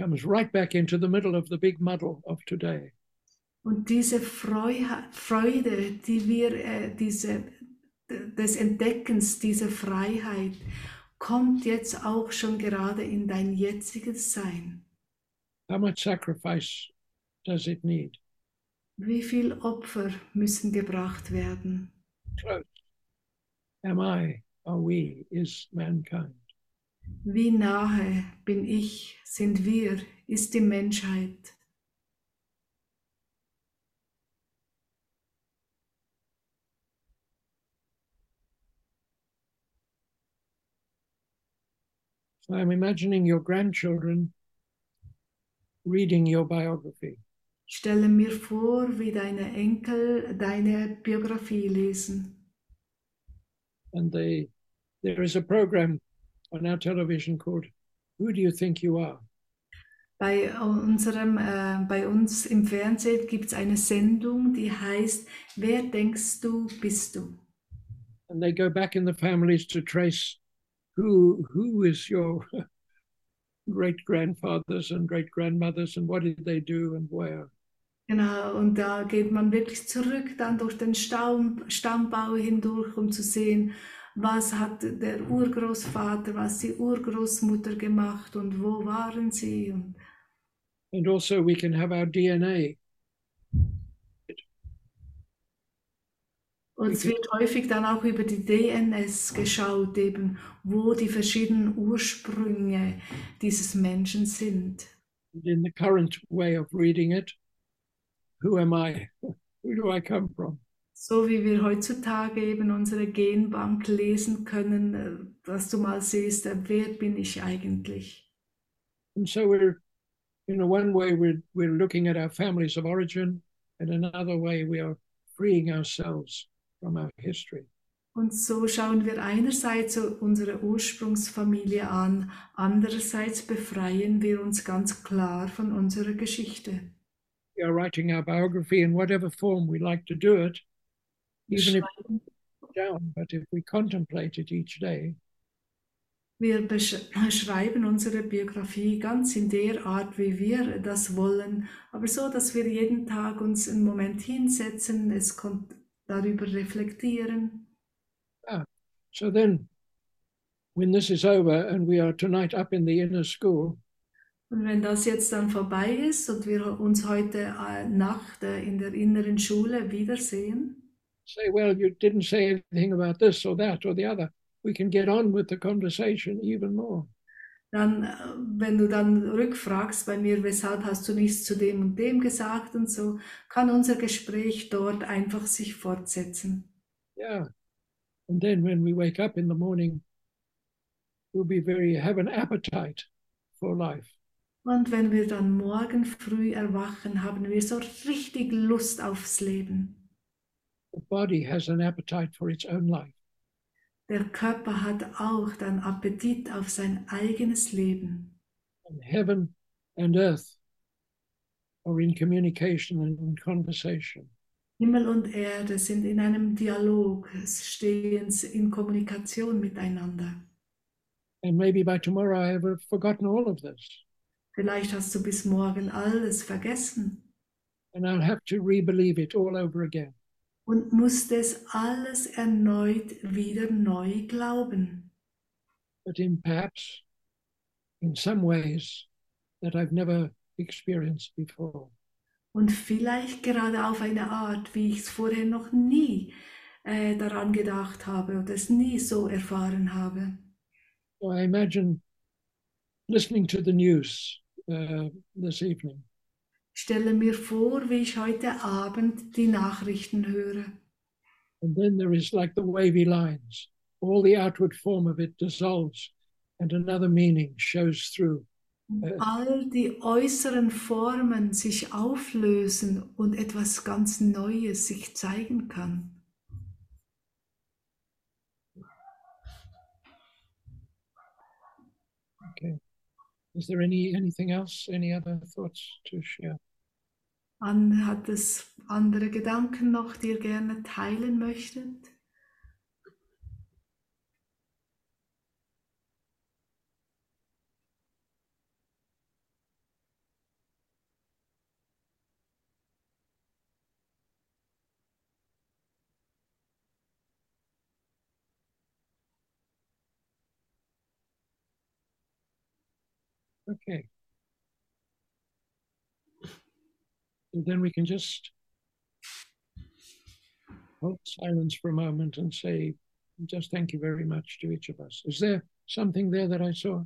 comes right back into the middle of the big muddle of today. Und diese Freude, die wir, äh, diese, des Entdeckens, diese Freiheit, kommt jetzt auch schon gerade in dein jetziges Sein. How much sacrifice does it need? Wie viel Opfer müssen gebracht werden? Close. Am I, are we, is mankind? Wie nahe bin ich, sind wir, ist die Menschheit? So I'm imagining your grandchildren reading your biography. Stelle mir vor, wie deine Enkel deine Biografie lesen. And they, there is a program on our television called Who Do You Think You Are? Bei, unserem, äh, bei uns im Fernsehen gibt es eine Sendung, die heißt Wer denkst du, bist du? And they go back in the families to trace who who is your great grandfathers and great grandmothers and what did they do and where. Genau, und da geht man wirklich zurück dann durch den Stamm, Stammbau hindurch, um zu sehen, was hat der Urgroßvater, was die Urgroßmutter gemacht und wo waren sie. Und And also we can have our DNA. Und es wird häufig dann auch über die DNS geschaut, eben wo die verschiedenen Ursprünge dieses Menschen sind. In the current way of reading it, who am I? Who do I come from? So wie wir heutzutage eben unsere Genbank lesen können, äh, dass du mal siehst, äh, wer bin ich eigentlich? And so we're, in a one way, we're, we're looking at our families of origin, and another way, we are freeing ourselves from our history. Und so schauen wir einerseits unsere Ursprungsfamilie an, andererseits befreien wir uns ganz klar von unserer Geschichte. We are writing our biography in whatever form we like to do it, Wir even if it's down, but if we contemplate it each day, wir schreiben unsere Biografie ganz in der Art, wie wir das wollen, aber so, dass wir jeden Tag uns einen Moment hinsetzen, es kommt darüber reflektieren. so then when this is over and we are tonight up in the inner school, Und wenn das jetzt dann vorbei ist und wir uns heute äh, Nacht äh, in der inneren Schule wiedersehen, say, well, you didn't say anything about this or that or the other. We can get on with the conversation even more. dann, wenn du dann rückfragst bei mir, weshalb hast du nichts zu dem und dem gesagt und so, kann unser Gespräch dort einfach sich fortsetzen. Yeah. And then when we wake up in the morning, we'll be very, have an appetite for life. Und wenn wir dann morgen früh erwachen, haben wir so richtig Lust aufs Leben. The body has an appetite for its own life. Der Körper hat auch dann Appetit auf sein eigenes Leben. And heaven and earth are in communication and in conversation. Himmel und Erde sind in einem Dialog, stehen in Kommunikation miteinander. And maybe by tomorrow I have forgotten all of this. Vielleicht hast du bis morgen alles vergessen And I'll have to re believe it all over again. Und musst es alles erneut wieder neu glauben. But in perhaps in some ways that I've never experienced before. Und vielleicht gerade auf eine Art, wie ich es vorher noch nie äh, daran gedacht habe oder es nie so erfahren habe. So I imagine listening to the news uh, this evening stelle mir vor, wie ich heute Abend die Nachrichten höre. And then there is like the wavy lines. All the outward form of it dissolves, and another meaning shows through. Äh. All die äußeren Formen sich auflösen und etwas ganz Neues sich zeigen kann. Okay. Is there any anything else? Any other thoughts to share? An, hat es andere Gedanken noch, die ihr gerne teilen möchtet? Okay. So then we can just hold silence for a moment and say, just thank you very much to each of us. Is there something there that I saw?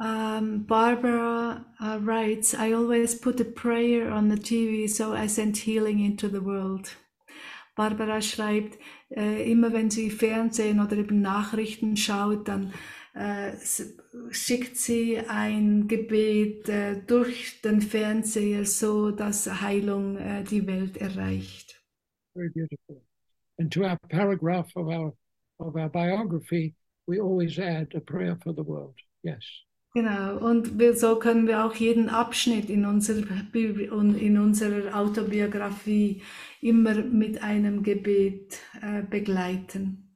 Um, Barbara uh, writes, I always put a prayer on the TV, so I send healing into the world. Barbara schreibt, äh, immer wenn sie Fernsehen oder eben Nachrichten schaut, dann schickt sie ein Gebet äh, durch den Fernseher, so dass Heilung äh, die Welt erreicht. Very beautiful. And to our paragraph of our of our biography, we always add a prayer for the world. Yes. Genau, und wir, so können wir auch jeden Abschnitt in unserer, in unserer Autobiografie immer mit einem Gebet äh, begleiten.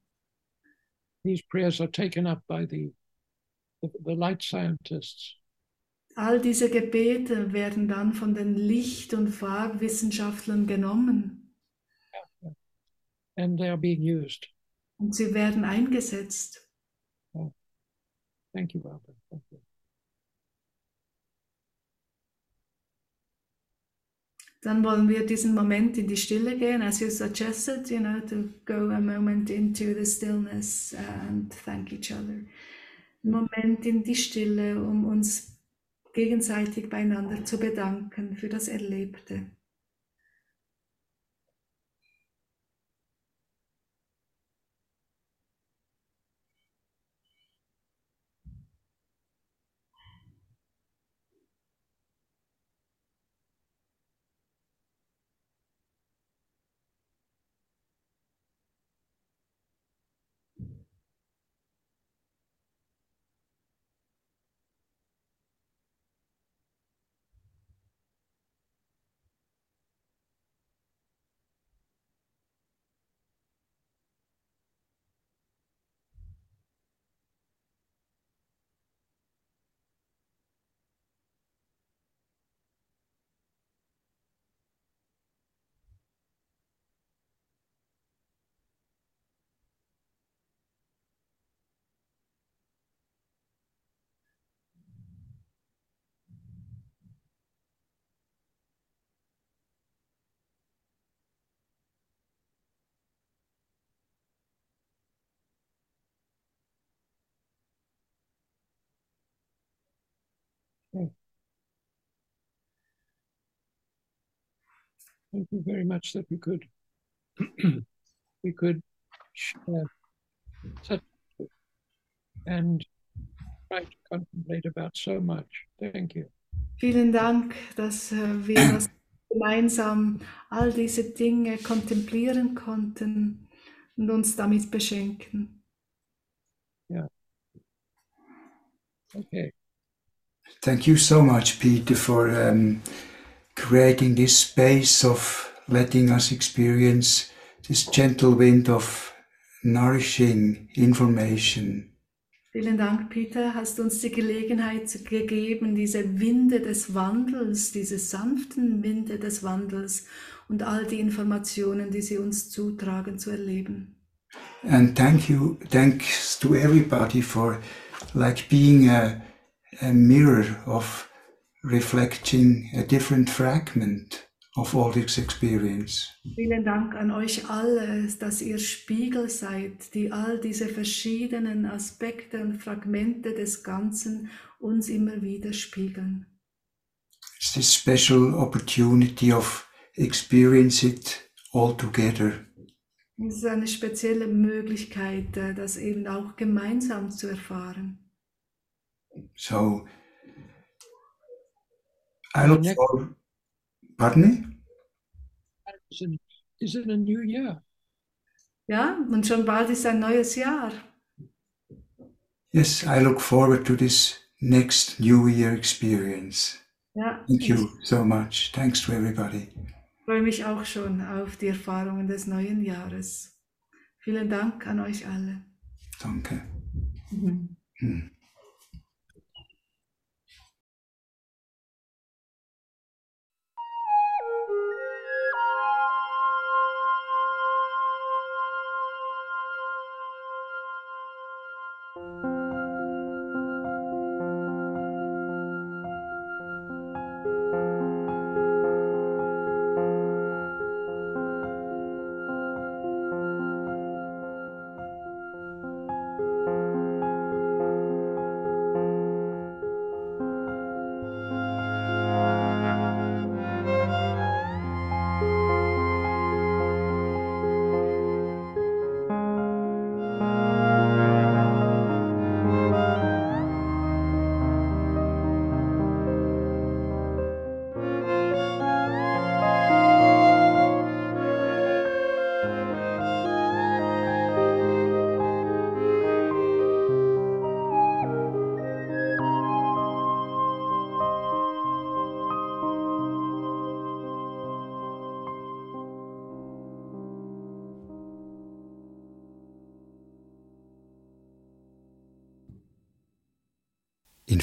These prayers are taken up by the the, the light scientists. All diese Gebete werden dann von den Licht- und Farbwissenschaftlern genommen and they are being used. und sie werden eingesetzt. Thank you, Barbara. Thank you. Dann wollen wir diesen Moment in die Stille gehen, as you suggested, you know, to go a moment into the stillness and thank each other. Moment in die Stille, um uns gegenseitig beieinander zu bedanken für das Erlebte. Thank you very much that we could we could share uh, such and try to contemplate about so much. Thank you. Vielen Dank, dass äh, wir das gemeinsam all diese Dinge kontemplieren konnten und uns damit beschenken. Okay. Thank you so much, Peter, for um, creating this space of letting us experience this gentle wind of nourishing information. Vielen Dank, Peter, hast uns die Gelegenheit gegeben, diese Winde des Wandels, diese sanften Winde des Wandels und all die Informationen, die sie uns zutragen, zu erleben. And thank you, thanks to everybody for like being a, a mirror of reflecting a different fragment of all this experience. Vielen Dank an euch alle, dass ihr Spiegel seid, die all diese verschiedenen Aspekte und Fragmente des Ganzen uns immer wieder spiegeln. It's this special opportunity of experience it all together. Es ist eine spezielle Möglichkeit, äh, das eben auch gemeinsam zu erfahren. So I look Next- forward. Pardon me? Is it, is it a new year? Ja, und schon bald ist ein neues Jahr. Yes, I look forward to this next New Year experience. Ja, Thank ich you so much. Thanks to everybody. freue mich auch schon auf die Erfahrungen des neuen Jahres. Vielen Dank an euch alle. Danke.